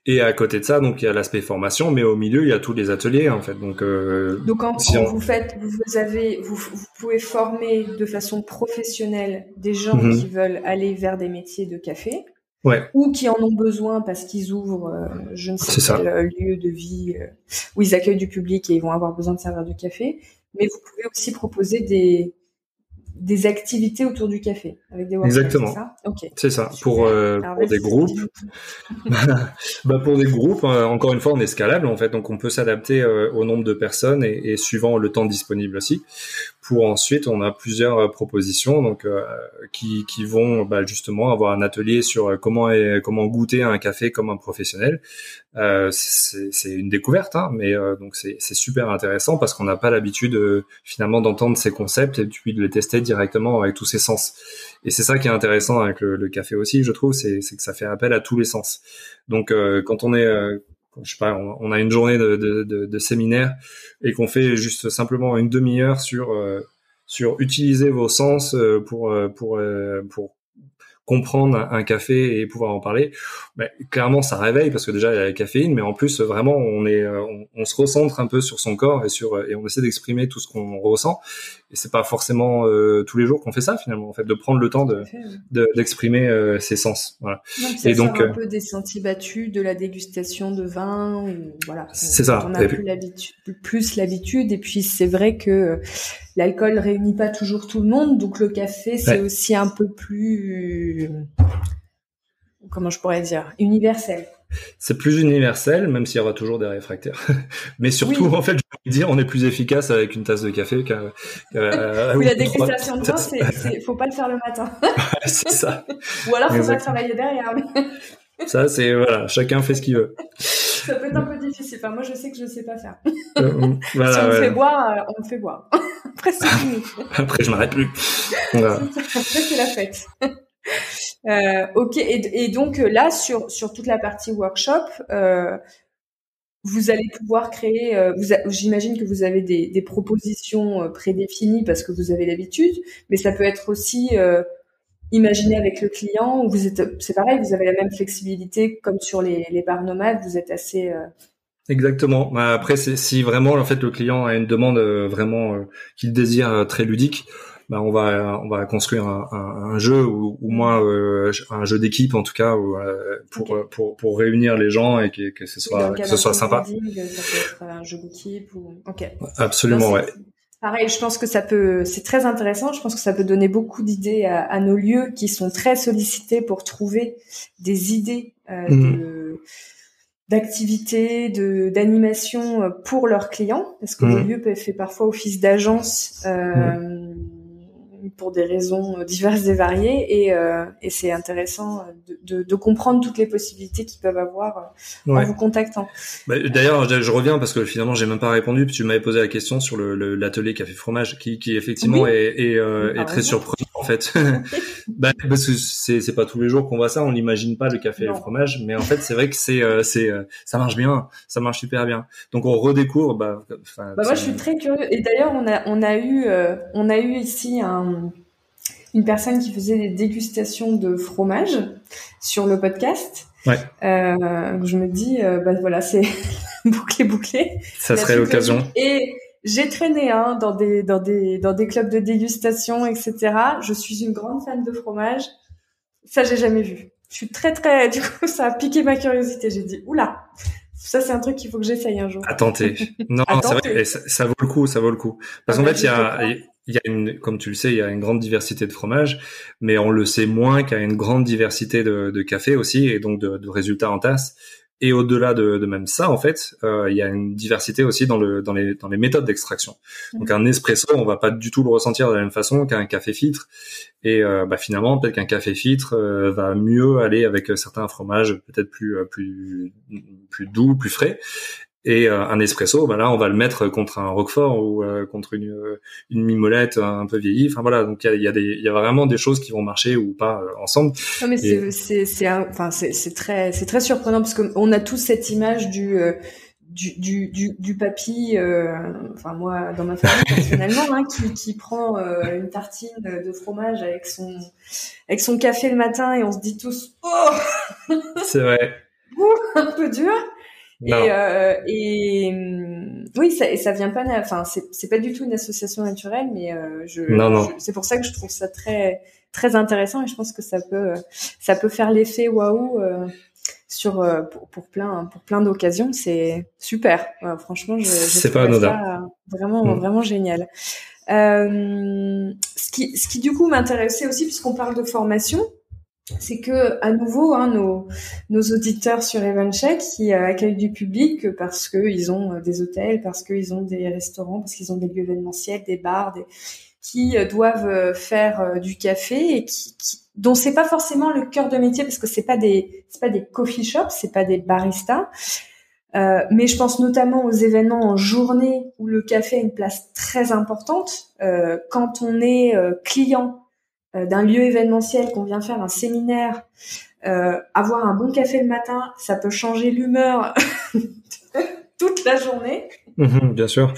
S2: Et à côté de ça, donc il y a l'aspect formation, mais au milieu il y a tous les ateliers en fait. Donc
S1: euh, donc quand vous faites, vous avez, vous, vous, pouvez former de façon professionnelle des gens mhm. qui veulent aller vers des métiers de café.
S2: Ouais.
S1: Ou qui en ont besoin parce qu'ils ouvrent, euh, je ne sais quel euh, lieu de vie euh, où ils accueillent du public et ils vont avoir besoin de servir du café. Mais vous pouvez aussi proposer des, des activités autour du café avec des workshops.
S2: Exactement. C'est ça? Pour, euh, pour des groupes. bah pour des groupes, euh, encore une fois, on est scalable en fait, donc on peut s'adapter euh, au nombre de personnes et, et, suivant le temps disponible aussi pour ensuite on a plusieurs propositions donc qui, qui vont bah, justement avoir un atelier sur comment comment goûter un café comme un professionnel. c'est une découverte, hein, mais donc c'est super intéressant parce qu'on n'a pas l'habitude finalement d'entendre ces concepts et puis de les tester directement avec tous ses sens. Et c'est ça qui est intéressant avec le, le café aussi, je trouve, c'est que ça fait appel à tous les sens. Donc quand on est je sais pas, on, a une journée de, séminaire et qu'on fait juste simplement une demi-heure sur euh, sur utiliser vos sens euh, pour euh, pour pour comprendre un café et pouvoir en parler, clairement ça réveille parce que déjà il y a la caféine, mais en plus vraiment on est on, se recentre un peu sur son corps et sur et on essaie d'exprimer tout ce qu'on ressent. Et c'est pas forcément tous les jours qu'on fait ça finalement, en fait, de prendre le temps de d'exprimer ses sens. Voilà.
S1: et donc un peu des sentiers battus de la dégustation de vin, ou, voilà.
S2: C'est ça.
S1: On a plus l'habitude, plus l'habitude, et puis c'est vrai que l'alcool réunit pas toujours tout le monde, donc le café c'est aussi un peu plus, comment je pourrais dire, universel.
S2: C'est plus universel, même s'il y aura toujours des réfractaires. Mais surtout, en fait, je veux dire, on est plus efficace avec une tasse de café qu'à.
S1: oui, la dégustation de vin, c'est, faut pas le faire le matin.
S2: c'est ça.
S1: Ou alors, faut pas travailler derrière.
S2: ça, c'est voilà, chacun fait ce qu'il veut.
S1: Ça peut être un peu difficile. Enfin, moi, je sais que je sais pas faire. Euh, voilà, si on me fait boire, euh, on me fait boire. Après, c'est fini.
S2: Après, je m'arrête plus.
S1: Après, c'est la fête. Euh, ok, et, donc là, sur, sur toute la partie workshop, euh, vous allez pouvoir créer, euh, j'imagine que vous avez des, des propositions prédéfinies parce que vous avez l'habitude, mais ça peut être aussi imaginé avec le client, ou vous êtes, c'est pareil, vous avez la même flexibilité comme sur les, les bars nomades, vous êtes assez...
S2: Exactement. Bah, après, si vraiment en fait le client a une demande vraiment qu'il désire très ludique, bah, on va on va construire un, un, jeu ou, moins euh, un jeu d'équipe en tout cas euh, pour, pour pour réunir les gens et que, que ce soit que ce soit sympa. Ça
S1: peut être un jeu d'équipe ou ok.
S2: Absolument ouais.
S1: Pareil, je pense que ça peut, c'est très intéressant. Je pense que ça peut donner beaucoup d'idées à, à, nos lieux qui sont très sollicités pour trouver des idées euh, mmh. de d'activités, de d'animation pour leurs clients, parce que mmh. le lieu peut faire parfois office d'agence. Euh, mmh pour des raisons diverses et variées. Et, euh, et c'est intéressant de, de, de, comprendre toutes les possibilités qu'ils peuvent avoir euh, en vous contactant.
S2: Bah, D'ailleurs, je, reviens parce que finalement j'ai même pas répondu puis tu m'avais posé la question sur l'atelier le, café fromage qui, qui effectivement est, est, euh, est très surprenant en fait bah, parce que c'est c'est pas tous les jours qu'on voit ça on n'imagine pas le café et le fromage mais en fait c'est vrai que c'est euh, c'est ça marche bien ça marche super bien donc on redécouvre bah,
S1: bah moi je suis très curieux et d'ailleurs on a on a eu on a eu ici un une personne qui faisait des dégustations de fromage sur le podcast.
S2: Ouais.
S1: Euh, je me dis, euh, bah voilà, c'est bouclé, bouclé.
S2: Ça serait l'occasion.
S1: Et j'ai traîné hein, dans des dans des dans des clubs de dégustation, etc. Je suis une grande fan de fromage. Ça, j'ai jamais vu. Je suis très très. Du coup, ça a piqué ma curiosité. J'ai dit, oula, ça, c'est un truc qu'il faut que j'essaye un jour.
S2: À tenter. Non, c'est vrai, ça, ça, vaut le coup, ça vaut le coup. Parce ah qu'en bah, fait, il y a, il y a une, comme tu le sais, il y a une grande diversité de fromages, mais on le sait moins qu'il y a une grande diversité de, de café aussi, et donc de, de résultats en tasse. Et au-delà de, de, même ça, en fait, euh, il y a une diversité aussi dans, le, dans, les, dans les méthodes d'extraction. Donc un espresso, on va pas du tout le ressentir de la même façon qu'un café filtre. Et euh, bah, finalement, peut-être qu'un café filtre euh, va mieux aller avec certains fromages peut-être plus, euh, plus, plus doux, plus frais. Et euh, un espresso, là, on va le mettre contre un roquefort ou euh, contre une, euh, une mimolette un peu vieillie. Enfin voilà, donc il y a, y, y a vraiment des choses qui vont marcher ou pas ensemble.
S1: Non mais c'est c'est enfin c'est très c'est très surprenant parce qu'on a tous cette image du du, du, du, du papy, enfin moi dans ma famille personnellement, hein, qui, qui prend une tartine de fromage avec son avec son café le matin et on se dit tous oh
S2: c'est vrai
S1: un peu dur et, euh, et oui, ça, et ça vient pas. Enfin, c'est pas du tout une association naturelle, mais euh, je, je c'est pour ça que je trouve ça très très intéressant et je pense que ça peut ça peut faire l'effet waouh euh, sur euh, pour, pour, plein pour plein d'occasions. C'est super. franchement, je,
S2: c'est pas anodin.
S1: Vraiment mm. vraiment génial. Euh, ce qui ce qui du coup m'intéressait aussi puisqu'on parle de formation. C'est que à nouveau, hein, nos, nos auditeurs sur Evencheck qui euh, accueillent du public parce qu'ils ont euh, des hôtels, parce qu'ils ont des restaurants, parce qu'ils ont des lieux événementiels, des bars, des, qui euh, doivent faire du café et qui, qui dont c'est pas forcément le cœur de métier parce que c'est pas des c'est pas des coffee shops, c'est pas des baristas. Mais je pense notamment aux événements en journée où le café a une place très importante. Quand on est client d'un lieu événementiel, qu'on vient faire un séminaire, euh, avoir un bon café le matin, ça peut changer l'humeur toute la journée.
S2: Mhm, bien sûr.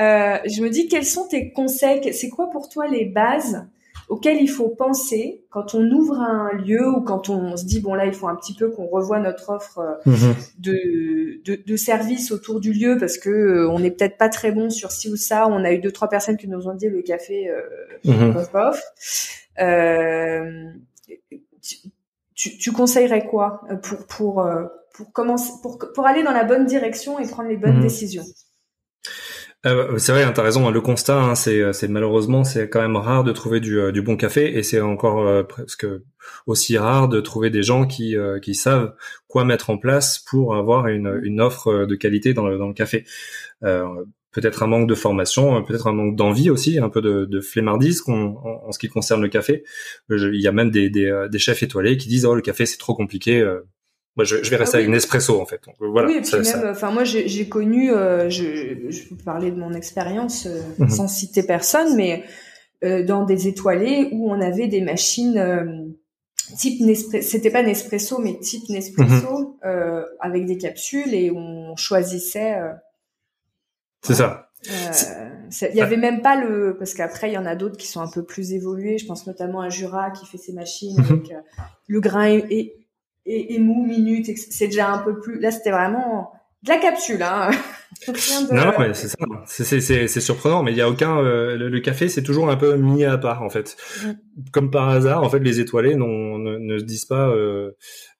S1: Euh, je me dis, quels sont tes conseils? C'est quoi pour toi les bases auxquelles il faut penser quand on ouvre un lieu ou quand on se dit bon là il faut un petit peu qu'on revoie notre offre euh, mhm. de, de, de service autour du lieu parce que euh, on n'est peut-être pas très bon sur ci ou ça on a eu deux trois personnes qui nous ont dit le café euh, mhm. off euh, tu, tu, conseillerais quoi pour pour pour commencer pour pour aller dans la bonne direction et prendre les bonnes mhm. décisions?
S2: Euh, c'est vrai, hein, t'as raison. Hein, le constat, hein, c'est, c'est malheureusement, c'est quand même rare de trouver du, du bon café, et c'est encore presque aussi rare de trouver des gens qui, qui savent quoi mettre en place pour avoir une, une offre de qualité dans le, dans le café peut-être un manque de formation, peut-être un manque d'envie aussi, un peu de, de en, en, ce qui concerne le café. il y a même des, des, euh, des, chefs étoilés qui disent oh le café c'est trop compliqué. Euh. Moi, je, je vais rester ah avec Nespresso en fait. Donc, voilà.
S1: Oui, et puis même, enfin moi j'ai connu, euh, je, je peux parler de mon expérience mhm. sans citer personne, mais dans des étoilés où on avait des machines type Nespresso, c'était pas Nespresso mais type Nespresso mhm. avec des capsules et on choisissait
S2: c'est ça.
S1: Euh, il y avait même pas le parce qu'après il y en a d'autres qui sont un peu plus évolués. Je pense notamment à Jura qui fait ses machines mhm. avec euh, le grain est, est, mou minute. C'est déjà un peu plus. Là c'était vraiment de la capsule. Hein.
S2: Non, mais c'est ça. C'est surprenant, mais il y a aucun. Euh, le, café, c'est toujours un peu mis à part en fait. Mm. Comme par hasard, en fait, les étoilés ne, ne se disent pas. Euh,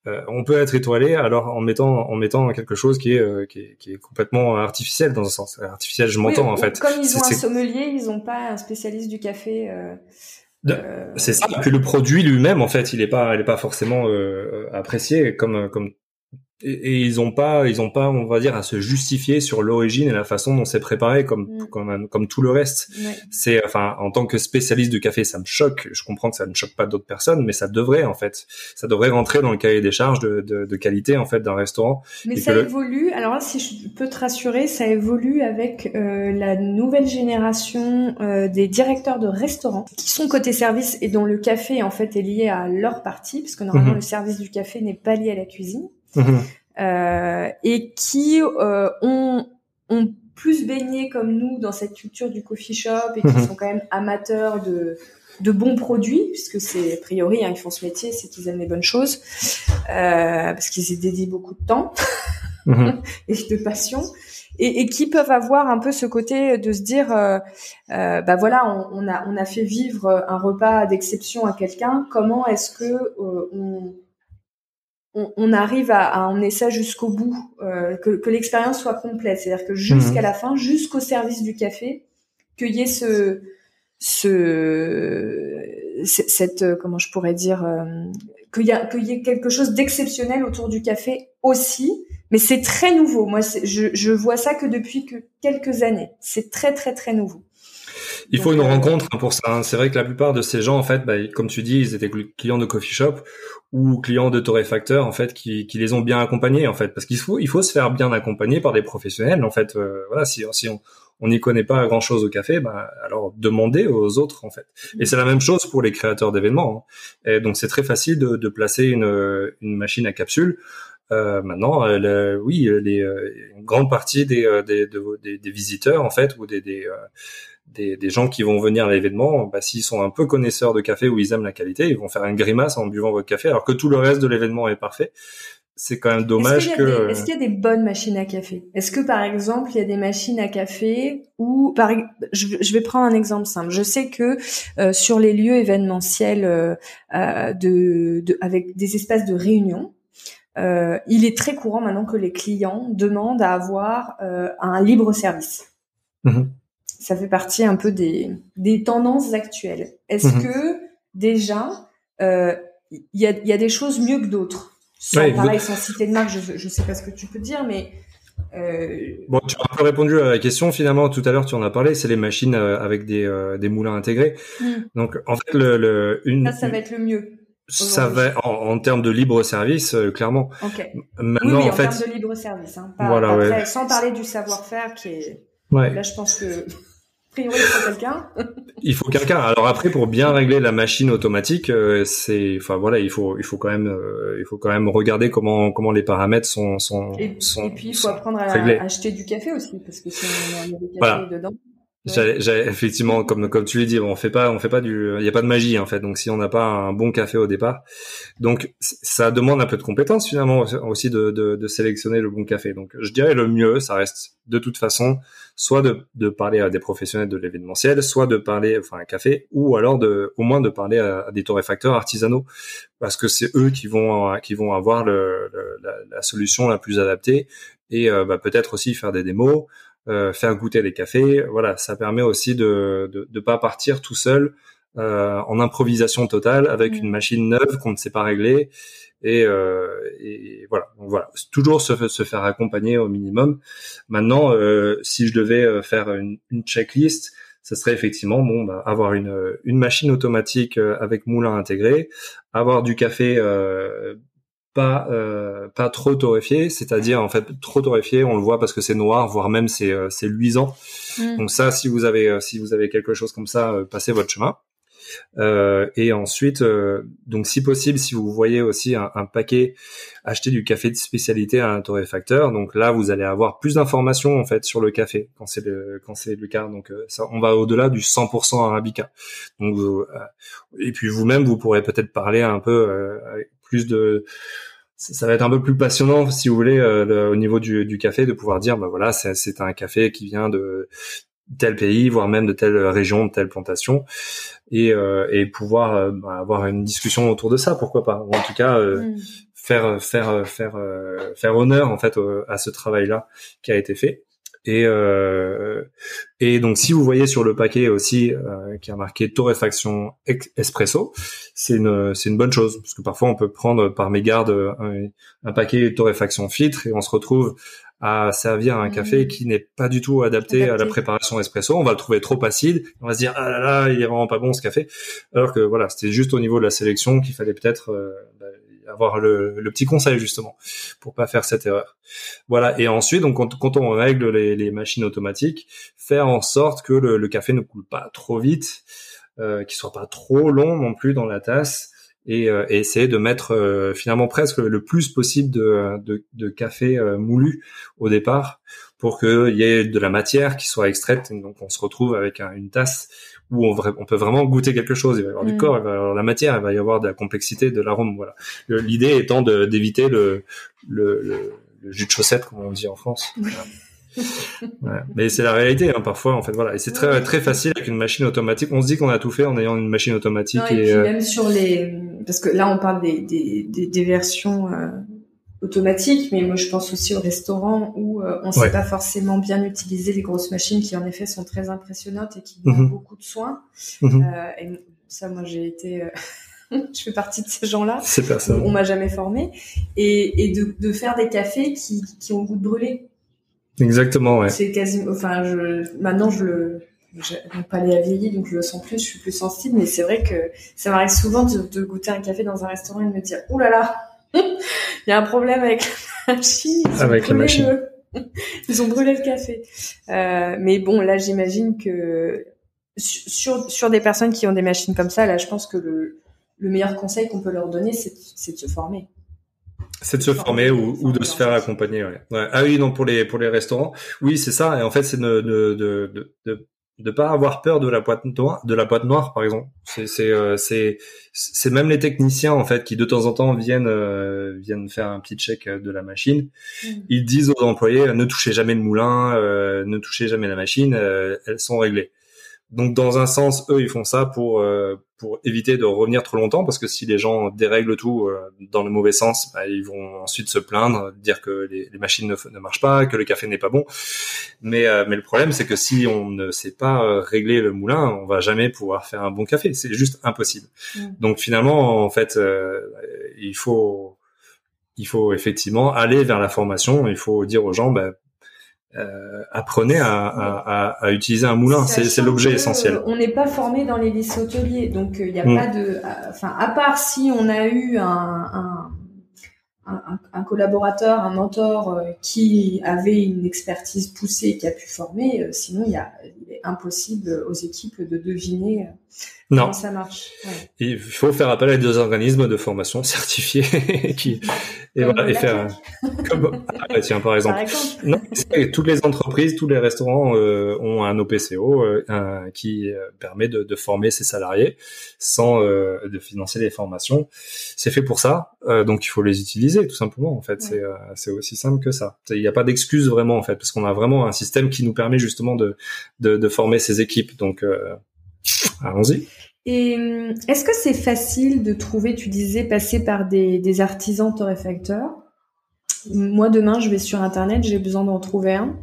S2: euh, on peut être étoilé alors en mettant en mettant quelque chose qui est, euh, qui est, qui est complètement artificiel dans un sens artificiel je m'entends en fait
S1: comme ils ont un sommelier ils ont pas un spécialiste du café euh,
S2: c'est ça. que le produit lui-même en fait il est pas il est pas forcément apprécié comme comme et, ils ont pas ils ont pas on va dire à se justifier sur l'origine et la façon dont c'est préparé comme mm. comme comme tout le reste. C'est enfin en tant que spécialiste du café ça me choque. Je comprends que ça ne choque pas d'autres personnes mais ça devrait en fait. Ça devrait rentrer dans le cahier des charges de, de, de qualité en fait d'un restaurant.
S1: Mais ça évolue. Alors là si je peux te rassurer ça évolue avec euh, la nouvelle génération euh, des directeurs de restaurants qui sont côté service et dont le café en fait est lié à leur partie parce que normalement mhm. le service du café n'est pas lié à la cuisine Mhm. Euh, et qui euh, ont, ont plus baigné comme nous dans cette culture du coffee shop et qui mhm. sont quand même amateurs de, de bons produits, puisque c'est a priori, hein, ils font ce métier, c'est qu'ils aiment les bonnes choses, euh, parce qu'ils y dédient beaucoup de temps mhm. et de passion, et, et, qui peuvent avoir un peu ce côté de se dire, euh, euh, bah voilà, on, on, a on a fait vivre un repas d'exception à quelqu'un, comment est-ce que euh, on on, arrive à, emmener ça jusqu'au bout, euh, que, l'expérience soit complète. C'est-à-dire que jusqu'à mhm. la fin, jusqu'au service du café, qu'il y ait ce, ce, cette, euh, comment je pourrais dire, euh, qu'il y, y ait quelque chose d'exceptionnel autour du café aussi. Mais c'est très nouveau. Moi, je, je vois ça que depuis que quelques années. C'est très, très, très nouveau.
S2: Il faut une rencontre pour ça. Hein. C'est vrai que la plupart de ces gens, en fait, bah, comme tu dis, ils étaient clients de coffee shop ou clients de torréfacteurs en fait qui, qui les ont bien accompagnés en fait parce qu'il faut il faut se faire bien accompagner par des professionnels en fait euh, voilà si si on on n'y connaît pas grand chose au café bah alors demandez aux autres en fait et c'est la même chose pour les créateurs d'événements hein. et donc c'est très facile de, de placer une une machine à capsule euh, maintenant, euh, oui, les, euh, une grande partie des, des, des, des, visiteurs en fait ou des, des des, des, gens qui vont venir à l'événement, bah, s'ils sont un peu connaisseurs de café ou ils aiment la qualité, ils vont faire une grimace en buvant votre café, alors que tout le reste de l'événement est parfait. C'est quand même dommage est
S1: que. Est-ce qu'il y a des bonnes machines à café? Est-ce que par exemple il y a des machines à café ou par je, vais prendre un exemple simple. Je sais que euh, sur les lieux événementiels euh, euh, de, de, avec des espaces de réunion, euh, il est très courant maintenant que les clients demandent à avoir euh, un libre service. Mmh ça fait partie un peu des, des tendances actuelles. Est-ce mhm. que déjà, euh, il y a, y a des choses mieux que d'autres? Sans, pareil, sans citer de marque, je, je sais pas ce que tu peux dire, mais
S2: euh... Bon, tu as répondu à la question finalement tout à l'heure. Tu en as parlé. C'est les machines euh, avec des, des moulins intégrés. Mm. Donc en fait, le, le
S1: une ça, ça va être le mieux.
S2: Ça va en, en, termes de libre service, euh, clairement.
S1: Ok. Maintenant, oui, oui, en, en fait, termes de libre service. Hein, pas, voilà, ouais. Sans parler du savoir-faire qui est. Ouais. Là, je pense que il faut quelqu'un.
S2: il faut quelqu'un. Alors après, pour bien régler la machine automatique, euh, c'est, enfin voilà, il faut, il faut quand même, euh, il faut quand même regarder comment, comment les paramètres sont, sont,
S1: et,
S2: sont.
S1: Et puis il faut apprendre à, acheter du café aussi, parce que si on a des cafés dedans.
S2: J'ai effectivement, comme comme tu l'as dit, on fait pas, on fait pas du, il y a pas de magie en fait. Donc si on n'a pas un bon café au départ, donc ça demande un peu de compétence finalement aussi de, de, de, sélectionner le bon café. Donc je dirais le mieux, ça reste de toute façon soit de, de parler à des professionnels de l'événementiel, soit de parler, enfin un café, ou alors de, au moins de parler à, des torréfacteurs artisanaux, parce que c'est eux qui vont qui vont avoir le, la, la, solution la plus adaptée et euh, bah, peut-être aussi faire des démos. Euh, faire goûter les cafés. Voilà, ça permet aussi de de, de pas partir tout seul euh, en improvisation totale avec mmh. une machine neuve qu'on ne sait pas régler. Et, euh, et voilà, donc voilà, toujours se, se, faire accompagner au minimum. Maintenant, euh, si je devais euh, faire une, une checklist, ce serait effectivement bon bah, avoir une, une machine automatique avec moulin intégré, avoir du café euh, pas euh, pas trop torréfié, c'est-à-dire en fait trop torréfié, on le voit parce que c'est noir, voire même c'est euh, c'est luisant. Mm. Donc ça, si vous avez euh, si vous avez quelque chose comme ça, passez votre chemin. Euh, et ensuite, donc si possible, si vous voyez aussi un, un, paquet acheter du café de spécialité à un torréfacteur, donc là vous allez avoir plus d'informations en fait sur le café quand c'est le quand c'est le cas. Donc ça, on va au-delà du 100% arabica. Donc et puis vous-même vous pourrez peut-être parler un peu plus de ça va être un peu plus passionnant si vous voulez euh, au niveau du, du, café de pouvoir dire bah voilà c'est un café qui vient de tel pays voire même de telle région de telle plantation et, euh, et pouvoir euh, bah, avoir une discussion autour de ça pourquoi pas ou en tout cas mm. faire faire faire faire honneur en fait à ce travail là qui a été fait et, euh, et donc, si vous voyez sur le paquet aussi euh, qui a marqué torréfaction espresso, c'est une c'est une bonne chose parce que parfois on peut prendre par mégarde un, un paquet torréfaction filtre et on se retrouve à servir un café mmh. qui n'est pas du tout adapté, à la préparation espresso. On va le trouver trop acide. On va se dire ah là là, il est vraiment pas bon ce café. Alors que voilà, c'était juste au niveau de la sélection qu'il fallait peut-être euh, bah, avoir le, le, petit conseil justement pour pas faire cette erreur. Voilà. Et ensuite, donc quand, on règle les, les, machines automatiques, faire en sorte que le, le café ne coule pas trop vite, euh, qu'il soit pas trop long non plus dans la tasse. Et, euh, et essayer de mettre euh, finalement presque le plus possible de, de, de café euh, moulu au départ pour qu'il y ait de la matière qui soit extraite. Donc on se retrouve avec une tasse où on, on, peut vraiment goûter quelque chose. Il va y avoir du mm. corps, il va y avoir la matière, il va y avoir de la complexité, de l'arôme. Voilà. L'idée étant d'éviter le, le, le, le, jus de chaussette, comme on dit en France. ouais. Mais c'est la réalité, hein, parfois, en fait, voilà. Et c'est très très facile avec une machine automatique. On se dit qu'on a tout fait en ayant une machine automatique.
S1: et, puis euh, même sur les, parce que là, on parle des des, des, des versions euh, automatique, mais moi je pense aussi au restaurant où euh, on ne sait pas forcément bien utiliser les grosses machines qui en effet sont très impressionnantes et qui demandent mhm. beaucoup de soins. Mhm. euh, et ça, moi j'ai été, je fais partie de ces gens-là.
S2: C'est pas ça.
S1: On m'a jamais formé et, et de, de, faire des cafés qui, qui ont le goût de brûler.
S2: Exactement, ouais.
S1: C'est quasiment, enfin, je, maintenant je le, mon palais a vieilli, donc je le sens plus, je suis plus sensible, mais c'est vrai que ça m'arrive souvent de, de, goûter un café dans un restaurant et de me dire, ouh là là, il y a un problème avec la machine.
S2: avec la machine.
S1: Ils ont brûlé le café. Euh, mais bon, là, j'imagine que sur, sur des personnes qui ont des machines comme ça, là, je pense que le, le meilleur conseil qu'on peut leur donner, c'est de se former.
S2: C'est de se former ou, ou de se faire accompagner. Ouais. ouais. Ah oui, non pour les pour les restaurants, oui c'est ça. Et en fait, c'est de, de, de, de, de pas avoir peur de la boîte noire, de la boîte noire par exemple. C'est c'est euh, c'est c'est même les techniciens en fait qui de temps en temps viennent euh, viennent faire un petit check de la machine. Mm. Ils disent aux employés ne touchez jamais le moulin, euh, ne touchez jamais la machine, elles sont réglées. Donc dans un sens, eux, ils font ça pour euh, pour éviter de revenir trop longtemps, parce que si les gens dérèglent tout euh, dans le mauvais sens, bah, ils vont ensuite se plaindre, dire que les, les machines ne, ne, marchent pas, que le café n'est pas bon. Mais euh, mais le problème, c'est que si on ne sait pas régler le moulin, on va jamais pouvoir faire un bon café. C'est juste impossible. Mmh. Donc finalement, en fait, il faut il faut effectivement aller vers la formation. Il faut dire aux gens, bah, euh, apprenez à, à, à, utiliser un moulin. C'est l'objet essentiel.
S1: On n'est pas formé dans les lycées hôteliers, donc il euh, n'y a mm. pas de. Enfin, à part si on a eu un, un, un, un collaborateur, un mentor euh, qui avait une expertise poussée, qui a pu former. sinon, il, y a, il est impossible aux équipes de deviner non. ça marche.
S2: Il faut faire appel à des organismes de formation certifiés qui et voilà et faire comme ah, bah, tiens par exemple. Non, toutes les entreprises, tous les restaurants euh, ont un OPCO euh, qui euh, permet de, de, former ses salariés sans de financer les formations. C'est fait pour ça, donc il faut les utiliser tout simplement. En fait, c'est c'est aussi simple que ça. Il n'y a pas d'excuse vraiment en fait parce qu'on a vraiment un système qui nous permet justement de de, de former ces équipes. Donc Allons-y.
S1: Et hum, est-ce que c'est facile de trouver, tu disais, passer par des, artisans torréfacteurs? Moi, demain, je vais sur Internet, j'ai besoin d'en trouver un.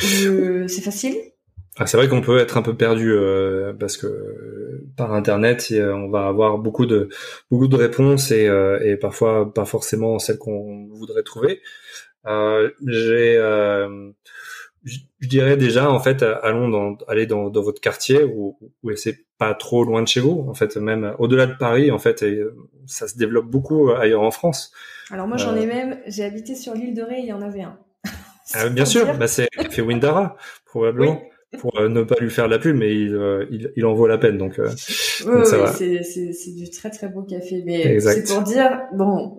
S1: C'est facile?
S2: Ah, c'est vrai qu'on peut être un peu perdu euh, parce que par internet on va avoir beaucoup de beaucoup de réponses et, euh, et parfois pas forcément celles qu'on voudrait trouver. Euh, j'ai je, dirais déjà en fait allons dans aller dans, dans votre quartier où, où c'est pas trop loin de chez vous en fait même au-delà de Paris en fait et, ça se développe beaucoup ailleurs en France.
S1: Alors moi j'en ai euh, même j'ai habité sur l'île de Ré il y en avait un.
S2: ah, bien sûr bah c'est fait Windara probablement. Pour euh, ne pas lui faire la pub, mais il, euh, il, il, en vaut la peine, donc,
S1: oui, oui, c'est du très très beau café. Mais c'est pour dire, bon,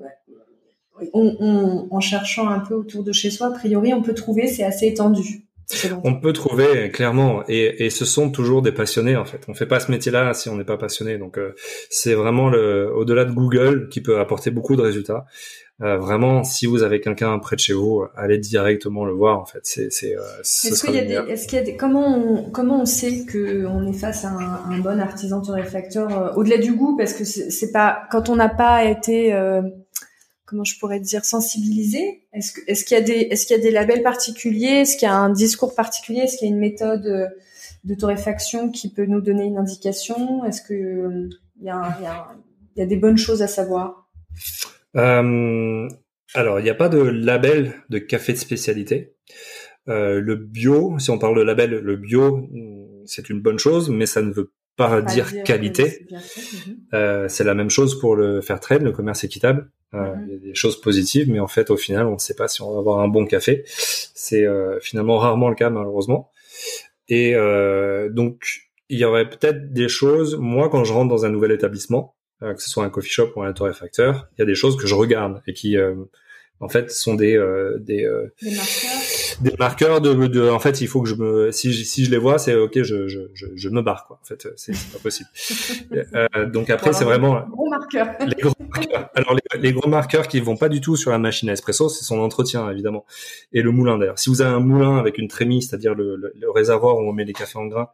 S1: en cherchant un peu autour de chez soi, a priori, on peut trouver, c'est assez étendu.
S2: On peut trouver clairement, et, ce sont toujours des passionnés en fait. On fait pas ce métier-là si on n'est pas passionné. Donc euh, c'est vraiment le, au-delà de Google qui peut apporter beaucoup de résultats. Euh, vraiment, si vous avez quelqu'un près de chez vous, allez directement le voir. En fait, c'est c'est. Euh,
S1: est-ce qu'il y a des, est-ce qu'il y a des, comment on, comment on sait que on est face à un, un bon artisan torréfacteur au-delà du goût? Parce que c'est pas quand on n'a pas été comment je pourrais dire sensibiliser? Est-ce qu'il y a des labels particuliers? Est-ce qu'il y a un discours particulier? Est-ce qu'il y a une méthode euh, de torréfaction qui peut nous donner une indication? Est-ce que euh, il il y, a, des bonnes choses à savoir?
S2: Euh, Alors, il n'y a pas de label de café de spécialité. Euh, le bio, si on parle de label, le bio, c'est une bonne chose, mais ça ne veut pas, dire, qualité. Mhm. Euh, c'est la même chose pour le fair trade, le commerce équitable. Euh, mhm. Il y a des choses positives, mais en fait, au final, on ne sait pas si on va avoir un bon café. C'est euh, finalement rarement le cas, malheureusement. Et euh, donc, il y aurait peut-être des choses. Moi, quand je rentre dans un nouvel établissement, euh, que ce soit un coffee shop ou un torréfacteur, il y a des choses que je regarde et qui en fait, sont des euh, des, euh, des marqueurs. Des marqueurs de, de, en fait, il faut que je me si je, si je les vois, c'est ok, je, je, je, me barre quoi. En fait, c'est pas possible. euh, donc après, c'est vraiment
S1: gros marqueurs.
S2: les gros marqueurs. Alors les, les, gros marqueurs qui vont pas du tout sur la machine à espresso, c'est son entretien évidemment et le moulin d'ailleurs. Si vous avez un moulin avec une trémie, c'est-à-dire le, le, le, réservoir où on met les cafés en grains,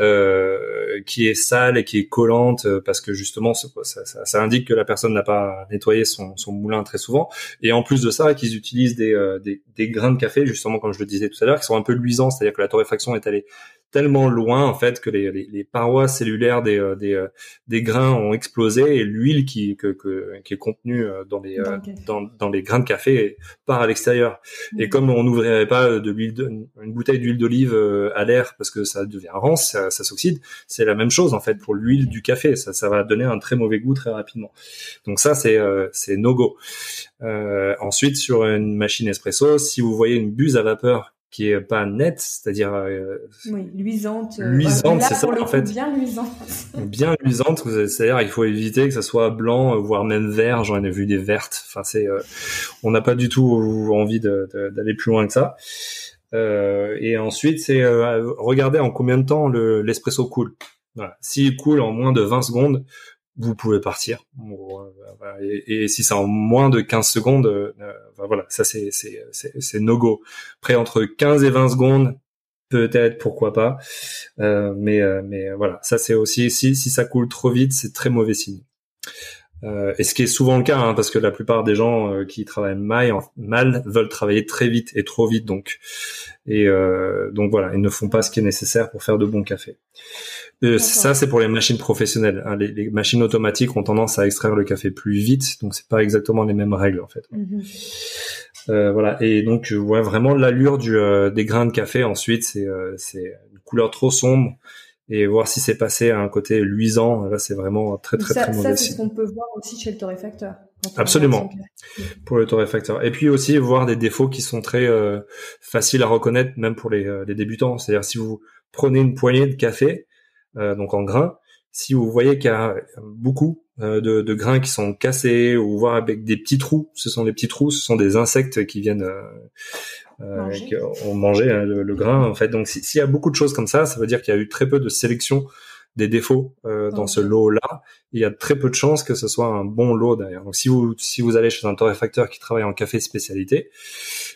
S2: euh, qui est sale et qui est collante euh, parce que justement ça, ça, ça indique que la personne n'a pas nettoyé son, son moulin très souvent et en en plus de ça, qu'ils utilisent des, euh, des, des, grains de café, justement, comme je le disais tout à l'heure, qui sont un peu luisants, c'est-à-dire que la torréfaction est allée tellement loin en fait que les, les, les parois cellulaires des, euh, des, euh, des, grains ont explosé et l'huile qui, que, que, qui est contenue dans les, dans, dans, les grains de café part à l'extérieur. Et comme on n'ouvrirait pas de l'huile, une bouteille d'huile d'olive à l'air parce que ça devient rance, ça, ça s'oxyde, c'est la même chose en fait pour l'huile du café. Ça, ça va donner un très mauvais goût très rapidement. Donc ça c'est c'est no go. Euh, ensuite, sur une machine espresso, si vous voyez une buse à vapeur qui est pas nette, c'est-à-dire
S1: euh, oui, luisante,
S2: euh, luisante, c'est ça en fait,
S1: bien luisante,
S2: bien luisante, c'est-à-dire il faut éviter que ça soit blanc, voire même vert. J'en ai vu des vertes. Enfin, c'est, on n'a pas du tout envie d'aller plus loin que ça. et ensuite, c'est regarder en combien de temps l'espresso coule. Voilà. S'il coule en moins de 20 secondes, vous pouvez partir. Et, si c'est en moins de 15 secondes, euh, voilà, ça c'est c'est c'est no go. Après entre 15 et 20 secondes, peut-être, pourquoi pas. Euh, mais mais voilà, ça c'est aussi si si ça coule trop vite, c'est très mauvais signe. Euh, et ce qui est souvent le cas, hein, parce que la plupart des gens euh, qui travaillent mal, mal veulent travailler très vite et trop vite, donc et euh, donc voilà, ils ne font pas ce qui est nécessaire pour faire de bons cafés. ça, c'est pour les machines professionnelles. Hein. Les, machines automatiques ont tendance à extraire le café plus vite, donc c'est pas exactement les mêmes règles en fait. Mhm. voilà, et donc ouais, vraiment l'allure du des grains de café. Ensuite, c'est c'est une couleur trop sombre et voir si c'est passé à un côté luisant. Là, c'est vraiment très très très mauvais.
S1: Ça, c'est ce qu'on peut voir aussi chez le torréfacteur.
S2: Absolument. Pour le torréfacteur. Et puis aussi voir des défauts qui sont très euh, faciles à reconnaître, même pour les, euh, les débutants. C'est-à-dire si vous prenez une poignée de café, euh, donc en grains, si vous voyez qu'il y a beaucoup de, de, grains qui sont cassés ou voire avec des petits trous, ce sont des petits trous, ce sont des insectes qui viennent euh, on mangeait hein, le, grain en fait. Donc s'il y a beaucoup de choses comme ça, ça veut dire qu'il y a eu très peu de sélection des défauts euh, dans ce lot-là. Il y a très peu de chances que ce soit un bon lot derrière. Donc si vous si vous allez chez un torréfacteur qui travaille en café spécialité,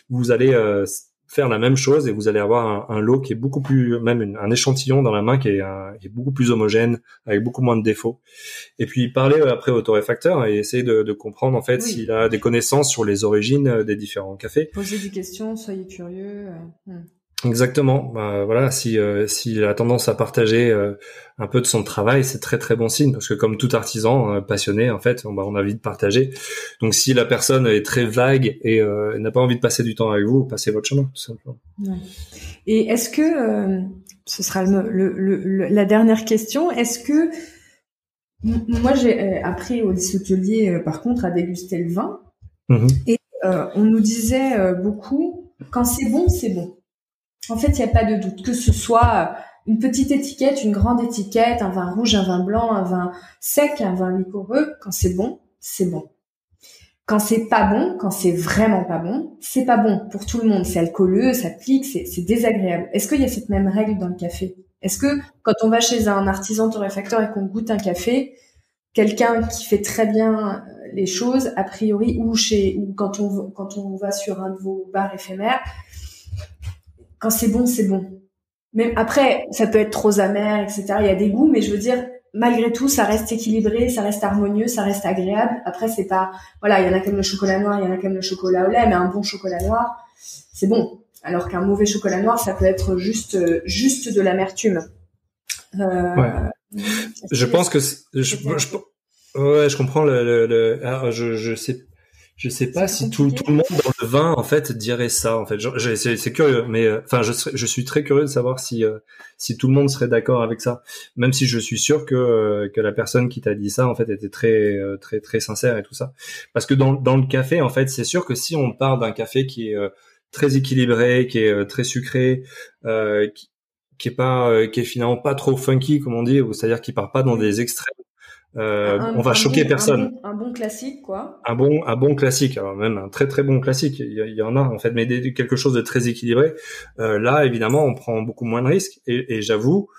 S2: vous allez euh, faire la même chose et vous allez avoir un, lot qui est beaucoup plus, même un échantillon dans la main qui est, qui est, beaucoup plus homogène, avec beaucoup moins de défauts. Et puis parler euh, après au torréfacteur et essayer de, de comprendre en fait s'il a des connaissances sur les origines euh, des différents cafés.
S1: Poser des questions, soyez curieux.
S2: Euh, hmm. Exactement. Bah, voilà, si euh, s'il a tendance à partager euh, un peu de son travail, c'est très très bon signe parce que comme tout artisan euh, passionné, en fait, on, bah, on, a envie de partager. Donc si la personne est très vague et n'a pas envie de passer du temps avec vous, passez votre chemin tout simplement.
S1: Et est-ce que ce sera le, la dernière question Est-ce que moi j'ai appris au hôtelier par contre à déguster le vin mmh et on nous disait beaucoup quand c'est bon, c'est bon. En fait, il n'y a pas de doute que ce soit une petite étiquette, une grande étiquette, un vin rouge, un vin blanc, un vin sec, un vin liquoreux, quand c'est bon, c'est bon. Quand c'est pas bon, quand c'est vraiment pas bon, c'est pas bon pour tout le monde. C'est alcooleux, ça pique, c'est désagréable. Est-ce qu'il y a cette même règle dans le café? Est-ce que quand on va chez un artisan torréfacteur et qu'on goûte un café, quelqu'un qui fait très bien les choses, a priori, ou chez, ou quand on quand on va sur un de vos bars éphémères, quand c'est bon, c'est bon. Même après, ça peut être trop amer, etc. Il y a des goûts, mais je veux dire, malgré tout, ça reste équilibré, ça reste harmonieux, ça reste agréable. Après, c'est pas, voilà, il y en a comme le chocolat noir, il y en a comme le chocolat au lait, mais un bon chocolat noir, c'est bon. Alors qu'un mauvais chocolat noir, ça peut être juste, juste de l'amertume.
S2: Euh, ouais. Je pense que je, je, ouais, je comprends le, le, alors je, je sais je sais pas si tout, tout, le monde dans le vin en fait dirait ça en fait. C'est curieux, mais euh, enfin je, je suis très curieux de savoir si euh, si tout le monde serait d'accord avec ça. Même si je suis sûr que euh, que la personne qui t'a dit ça en fait était très très très sincère et tout ça. Parce que dans dans le café en fait c'est sûr que si on part d'un café qui est très équilibré, qui est très sucré, qui, qui est pas qui est finalement pas trop funky comme on dit, c'est-à-dire qui part pas dans des extrêmes euh, on va choquer personne.
S1: Un bon, classique, quoi.
S2: Un bon, un bon classique, alors même un très très bon classique. Il y, en a en fait, mais quelque chose de très équilibré. Euh, là, évidemment, on prend beaucoup moins de risques. Et, j'avoue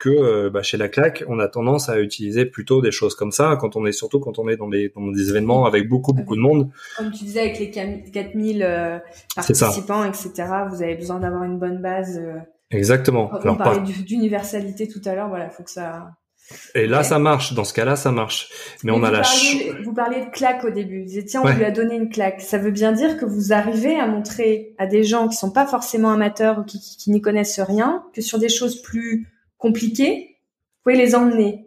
S2: que euh, bah, chez la claque, on a tendance à utiliser plutôt des choses comme ça quand on est surtout quand on est dans des, dans des événements avec beaucoup beaucoup de monde.
S1: Comme tu disais avec les 4000 participants, etc. Vous avez besoin d'avoir une bonne base.
S2: Exactement.
S1: On parlait d'universalité tout à l'heure. Voilà, faut que ça
S2: et là, ça marche. Dans ce cas-là, ça marche. Mais, on a la
S1: Vous parliez de claque au début. Vous tiens, on lui a donné une claque. Ça veut bien dire que vous arrivez à montrer à des gens qui sont pas forcément amateurs ou qui, qui n'y connaissent rien que sur des choses plus compliquées, vous pouvez les emmener.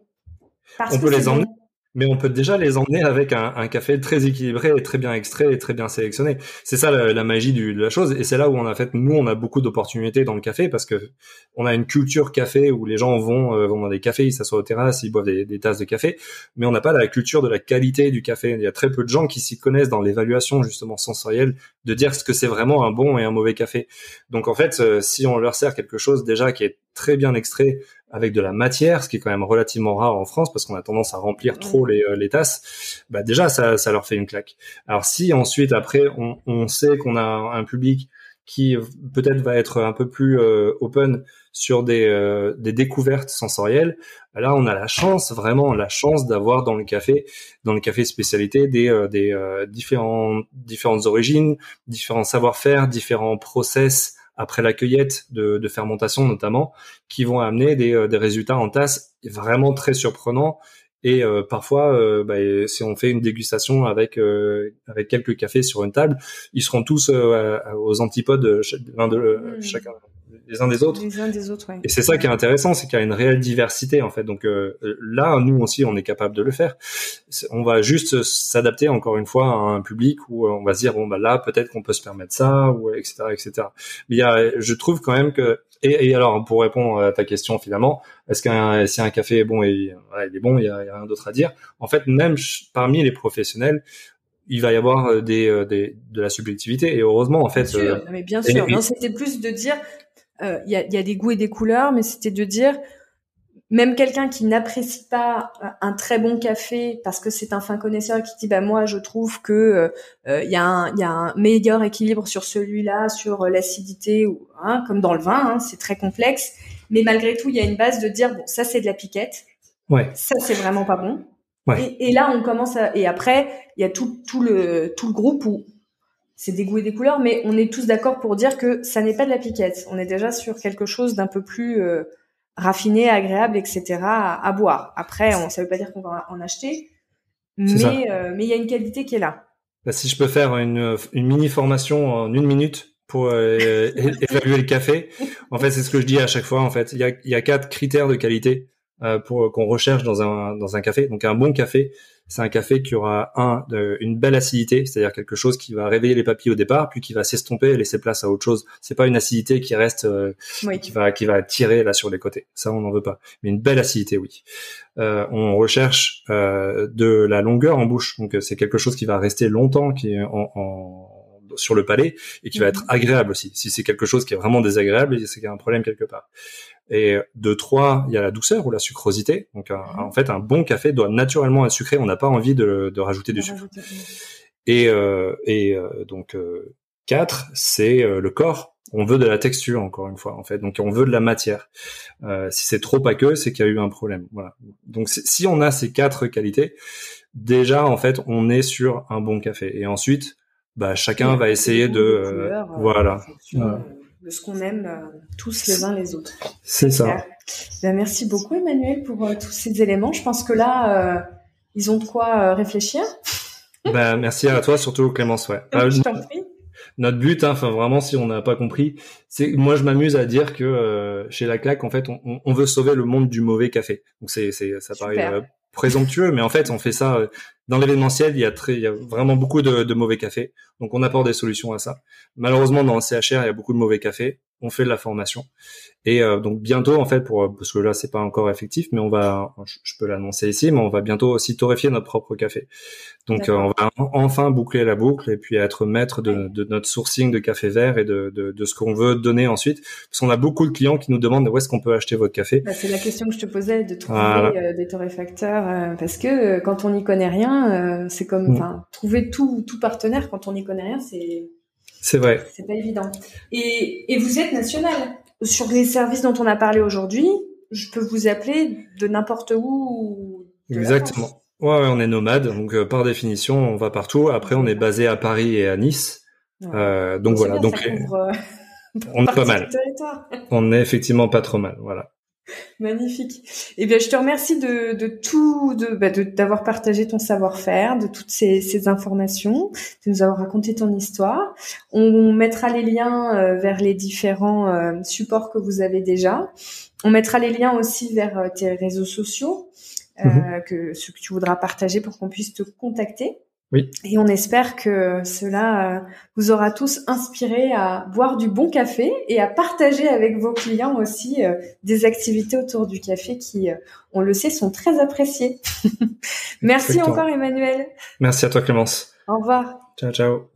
S2: on peut les emmener mais on peut déjà les emmener avec un, un, café très équilibré et très bien extrait et très bien sélectionné. C'est ça la, magie du, de la chose et c'est là où on a fait nous on a beaucoup d'opportunités dans le café parce que on a une culture café où les gens vont euh, vont dans des cafés, ils s'assoient aux terrasses, ils boivent des, des, tasses de café, mais on n'a pas la culture de la qualité du café. Il y a très peu de gens qui s'y connaissent dans l'évaluation justement sensorielle de dire ce que c'est vraiment un bon et un mauvais café. Donc en fait, euh, si on leur sert quelque chose déjà qui est très bien extrait avec de la matière, ce qui est quand même relativement rare en France parce qu'on a tendance à remplir trop les, euh, les tasses, bah déjà ça, ça leur fait une claque. Alors si ensuite après on, on sait qu'on a un public qui peut-être va être un peu plus euh, open sur des, euh, des découvertes sensorielles. Là, on a la chance, vraiment la chance d'avoir dans le café, dans le café spécialité, des, des différents, différentes origines, différents savoir-faire, différents process après la cueillette de, de fermentation notamment, qui vont amener des, des résultats en tasse vraiment très surprenants et euh, parfois, euh, bah, si on fait une dégustation avec euh, avec quelques cafés sur une table, ils seront tous aux antipodes l'un de mmh. chacun les uns des autres.
S1: Les uns des autres, ouais.
S2: Et c'est ça qui est intéressant, c'est qu'il y a une réelle diversité en fait. Donc là, nous aussi, on est capable de le faire. On va juste s'adapter encore une fois à un public où on va se dire bon bah là peut-être qu'on peut se permettre ça ou etc etc. Mais il y a, je trouve quand même que et, et, alors, pour répondre à ta question finalement, est-ce qu'un si un café est bon et voilà, il est bon, il y a, il y a rien d'autre à dire. En fait, même parmi les professionnels, il va y avoir euh, des, euh, des de la subjectivité et heureusement en fait.
S1: Bien sûr, euh, mais bien sûr. Non, c'était plus de dire il y, a, y a des goûts et des couleurs, mais c'était de dire même quelqu'un qui n'apprécie pas euh, un très bon café parce que c'est un fin connaisseur qui dit bah moi je trouve que euh, euh, il y, a un, y a un meilleur équilibre sur celui-là sur l'acidité ou hein, comme dans le vin hein, c'est très complexe. Mais malgré tout il y a une base de dire bon ça c'est de la piquette.
S2: Ouais.
S1: ça c'est vraiment pas bon. Et, et, là on commence à et après il y a tout tout le tout le groupe où c'est des goûts et des couleurs mais on est tous d'accord pour dire que ça n'est pas de la piquette on est déjà sur quelque chose d'un peu plus raffiné, agréable, etc. à, boire. Après, on, ça veut pas dire qu'on va en acheter, mais euh, mais il y a une qualité qui est là.
S2: Bah, si je peux faire une, une mini formation en une minute pour euh, évaluer le café, en fait, c'est ce que je dis à chaque fois. En fait, il y a, il y a quatre critères de qualité euh, pour qu'on recherche dans un dans un café. Donc un bon café, c'est un café qui aura un une belle acidité, c'est-à-dire quelque chose qui va réveiller les papilles au départ, puis qui va s'estomper et laisser place à autre chose. C'est pas une acidité qui reste, euh, qui va qui va tirer là sur les côtés. Ça, on n'en veut pas. Mais une belle acidité, oui. Euh, on recherche euh, de la longueur en bouche, donc c'est quelque chose qui va rester longtemps, qui est en, en sur le palais et qui va être mhm. agréable aussi. Si c'est quelque chose qui est vraiment désagréable, c'est qu'il y a un problème quelque part. Et de trois, il y a la douceur ou la sucrosité. Donc mhm. en fait, un bon café doit naturellement être sucré. On n'a pas envie de, de rajouter du sucre. Et, euh, et euh, donc euh, quatre, c'est euh, le corps. On veut de la texture encore une fois en fait. Donc on veut de la matière. si c'est trop aqueux, c'est qu'il y a eu un problème. Voilà. Donc si on a ces quatre qualités, déjà en fait on est sur un bon café. Et ensuite, bah chacun va essayer de, voilà
S1: de ce qu'on aime euh, tous les uns les autres.
S2: C'est ça.
S1: Ben, merci beaucoup Emmanuel pour euh, tous ces éléments. Je pense que là, euh, ils ont de quoi réfléchir.
S2: Ben, merci à toi, surtout Clémence. Ouais.
S1: je t'en prie.
S2: Notre but, hein, enfin vraiment, si on n'a pas compris, c'est moi je m'amuse à dire que chez la claque, en fait, on, on, veut sauver le monde du mauvais café. Donc c'est, c'est, ça paraît présomptueux, mais en fait, on fait ça dans l'événementiel. Il y a très, il y a vraiment beaucoup de, de mauvais cafés, donc on apporte des solutions à ça. Malheureusement, dans le CHR, il y a beaucoup de mauvais cafés. On fait de la formation. Et euh, donc bientôt, en fait, pour parce que là c'est pas encore effectif, mais on va, je, peux l'annoncer ici, mais on va bientôt aussi torréfier notre propre café. Donc euh, on va enfin boucler la boucle et puis être maître de, de notre sourcing de café vert et de, ce qu'on veut donner ensuite. Parce qu'on a beaucoup de clients qui nous demandent où est-ce qu'on peut acheter votre café.
S1: Bah, c'est la question que je te posais de trouver euh, des torréfacteurs parce que quand on n'y connaît rien, c'est comme, mm. enfin, trouver tout tout partenaire quand on n'y connaît rien, c'est
S2: c'est vrai.
S1: C'est pas évident. Et, et vous êtes national sur les services dont on a parlé aujourd'hui, je peux vous appeler de n'importe où.
S2: Exactement. Ouais, ouais, on est nomade, donc euh, par définition, on va partout. Après, on est basé à Paris et à Nice. Euh, donc voilà, donc euh, on est pas mal. On est effectivement pas trop mal, voilà.
S1: Magnifique. Eh bien, je te remercie de, de tout, de bah, d'avoir partagé ton savoir-faire, de toutes ces, ces, informations, de nous avoir raconté ton histoire. On mettra les liens euh, vers les différents euh, supports que vous avez déjà. On mettra les liens aussi vers euh, tes réseaux sociaux, mm-hmm. que ce que tu voudras partager pour qu'on puisse te contacter.
S2: Oui.
S1: Et on espère que cela euh, vous aura tous inspiré à boire du bon café et à partager avec vos clients aussi euh, des activités autour du café qui, euh, on le sait, sont très appréciées. Merci encore Emmanuel.
S2: Merci à toi Clémence.
S1: Au revoir.
S2: Ciao ciao.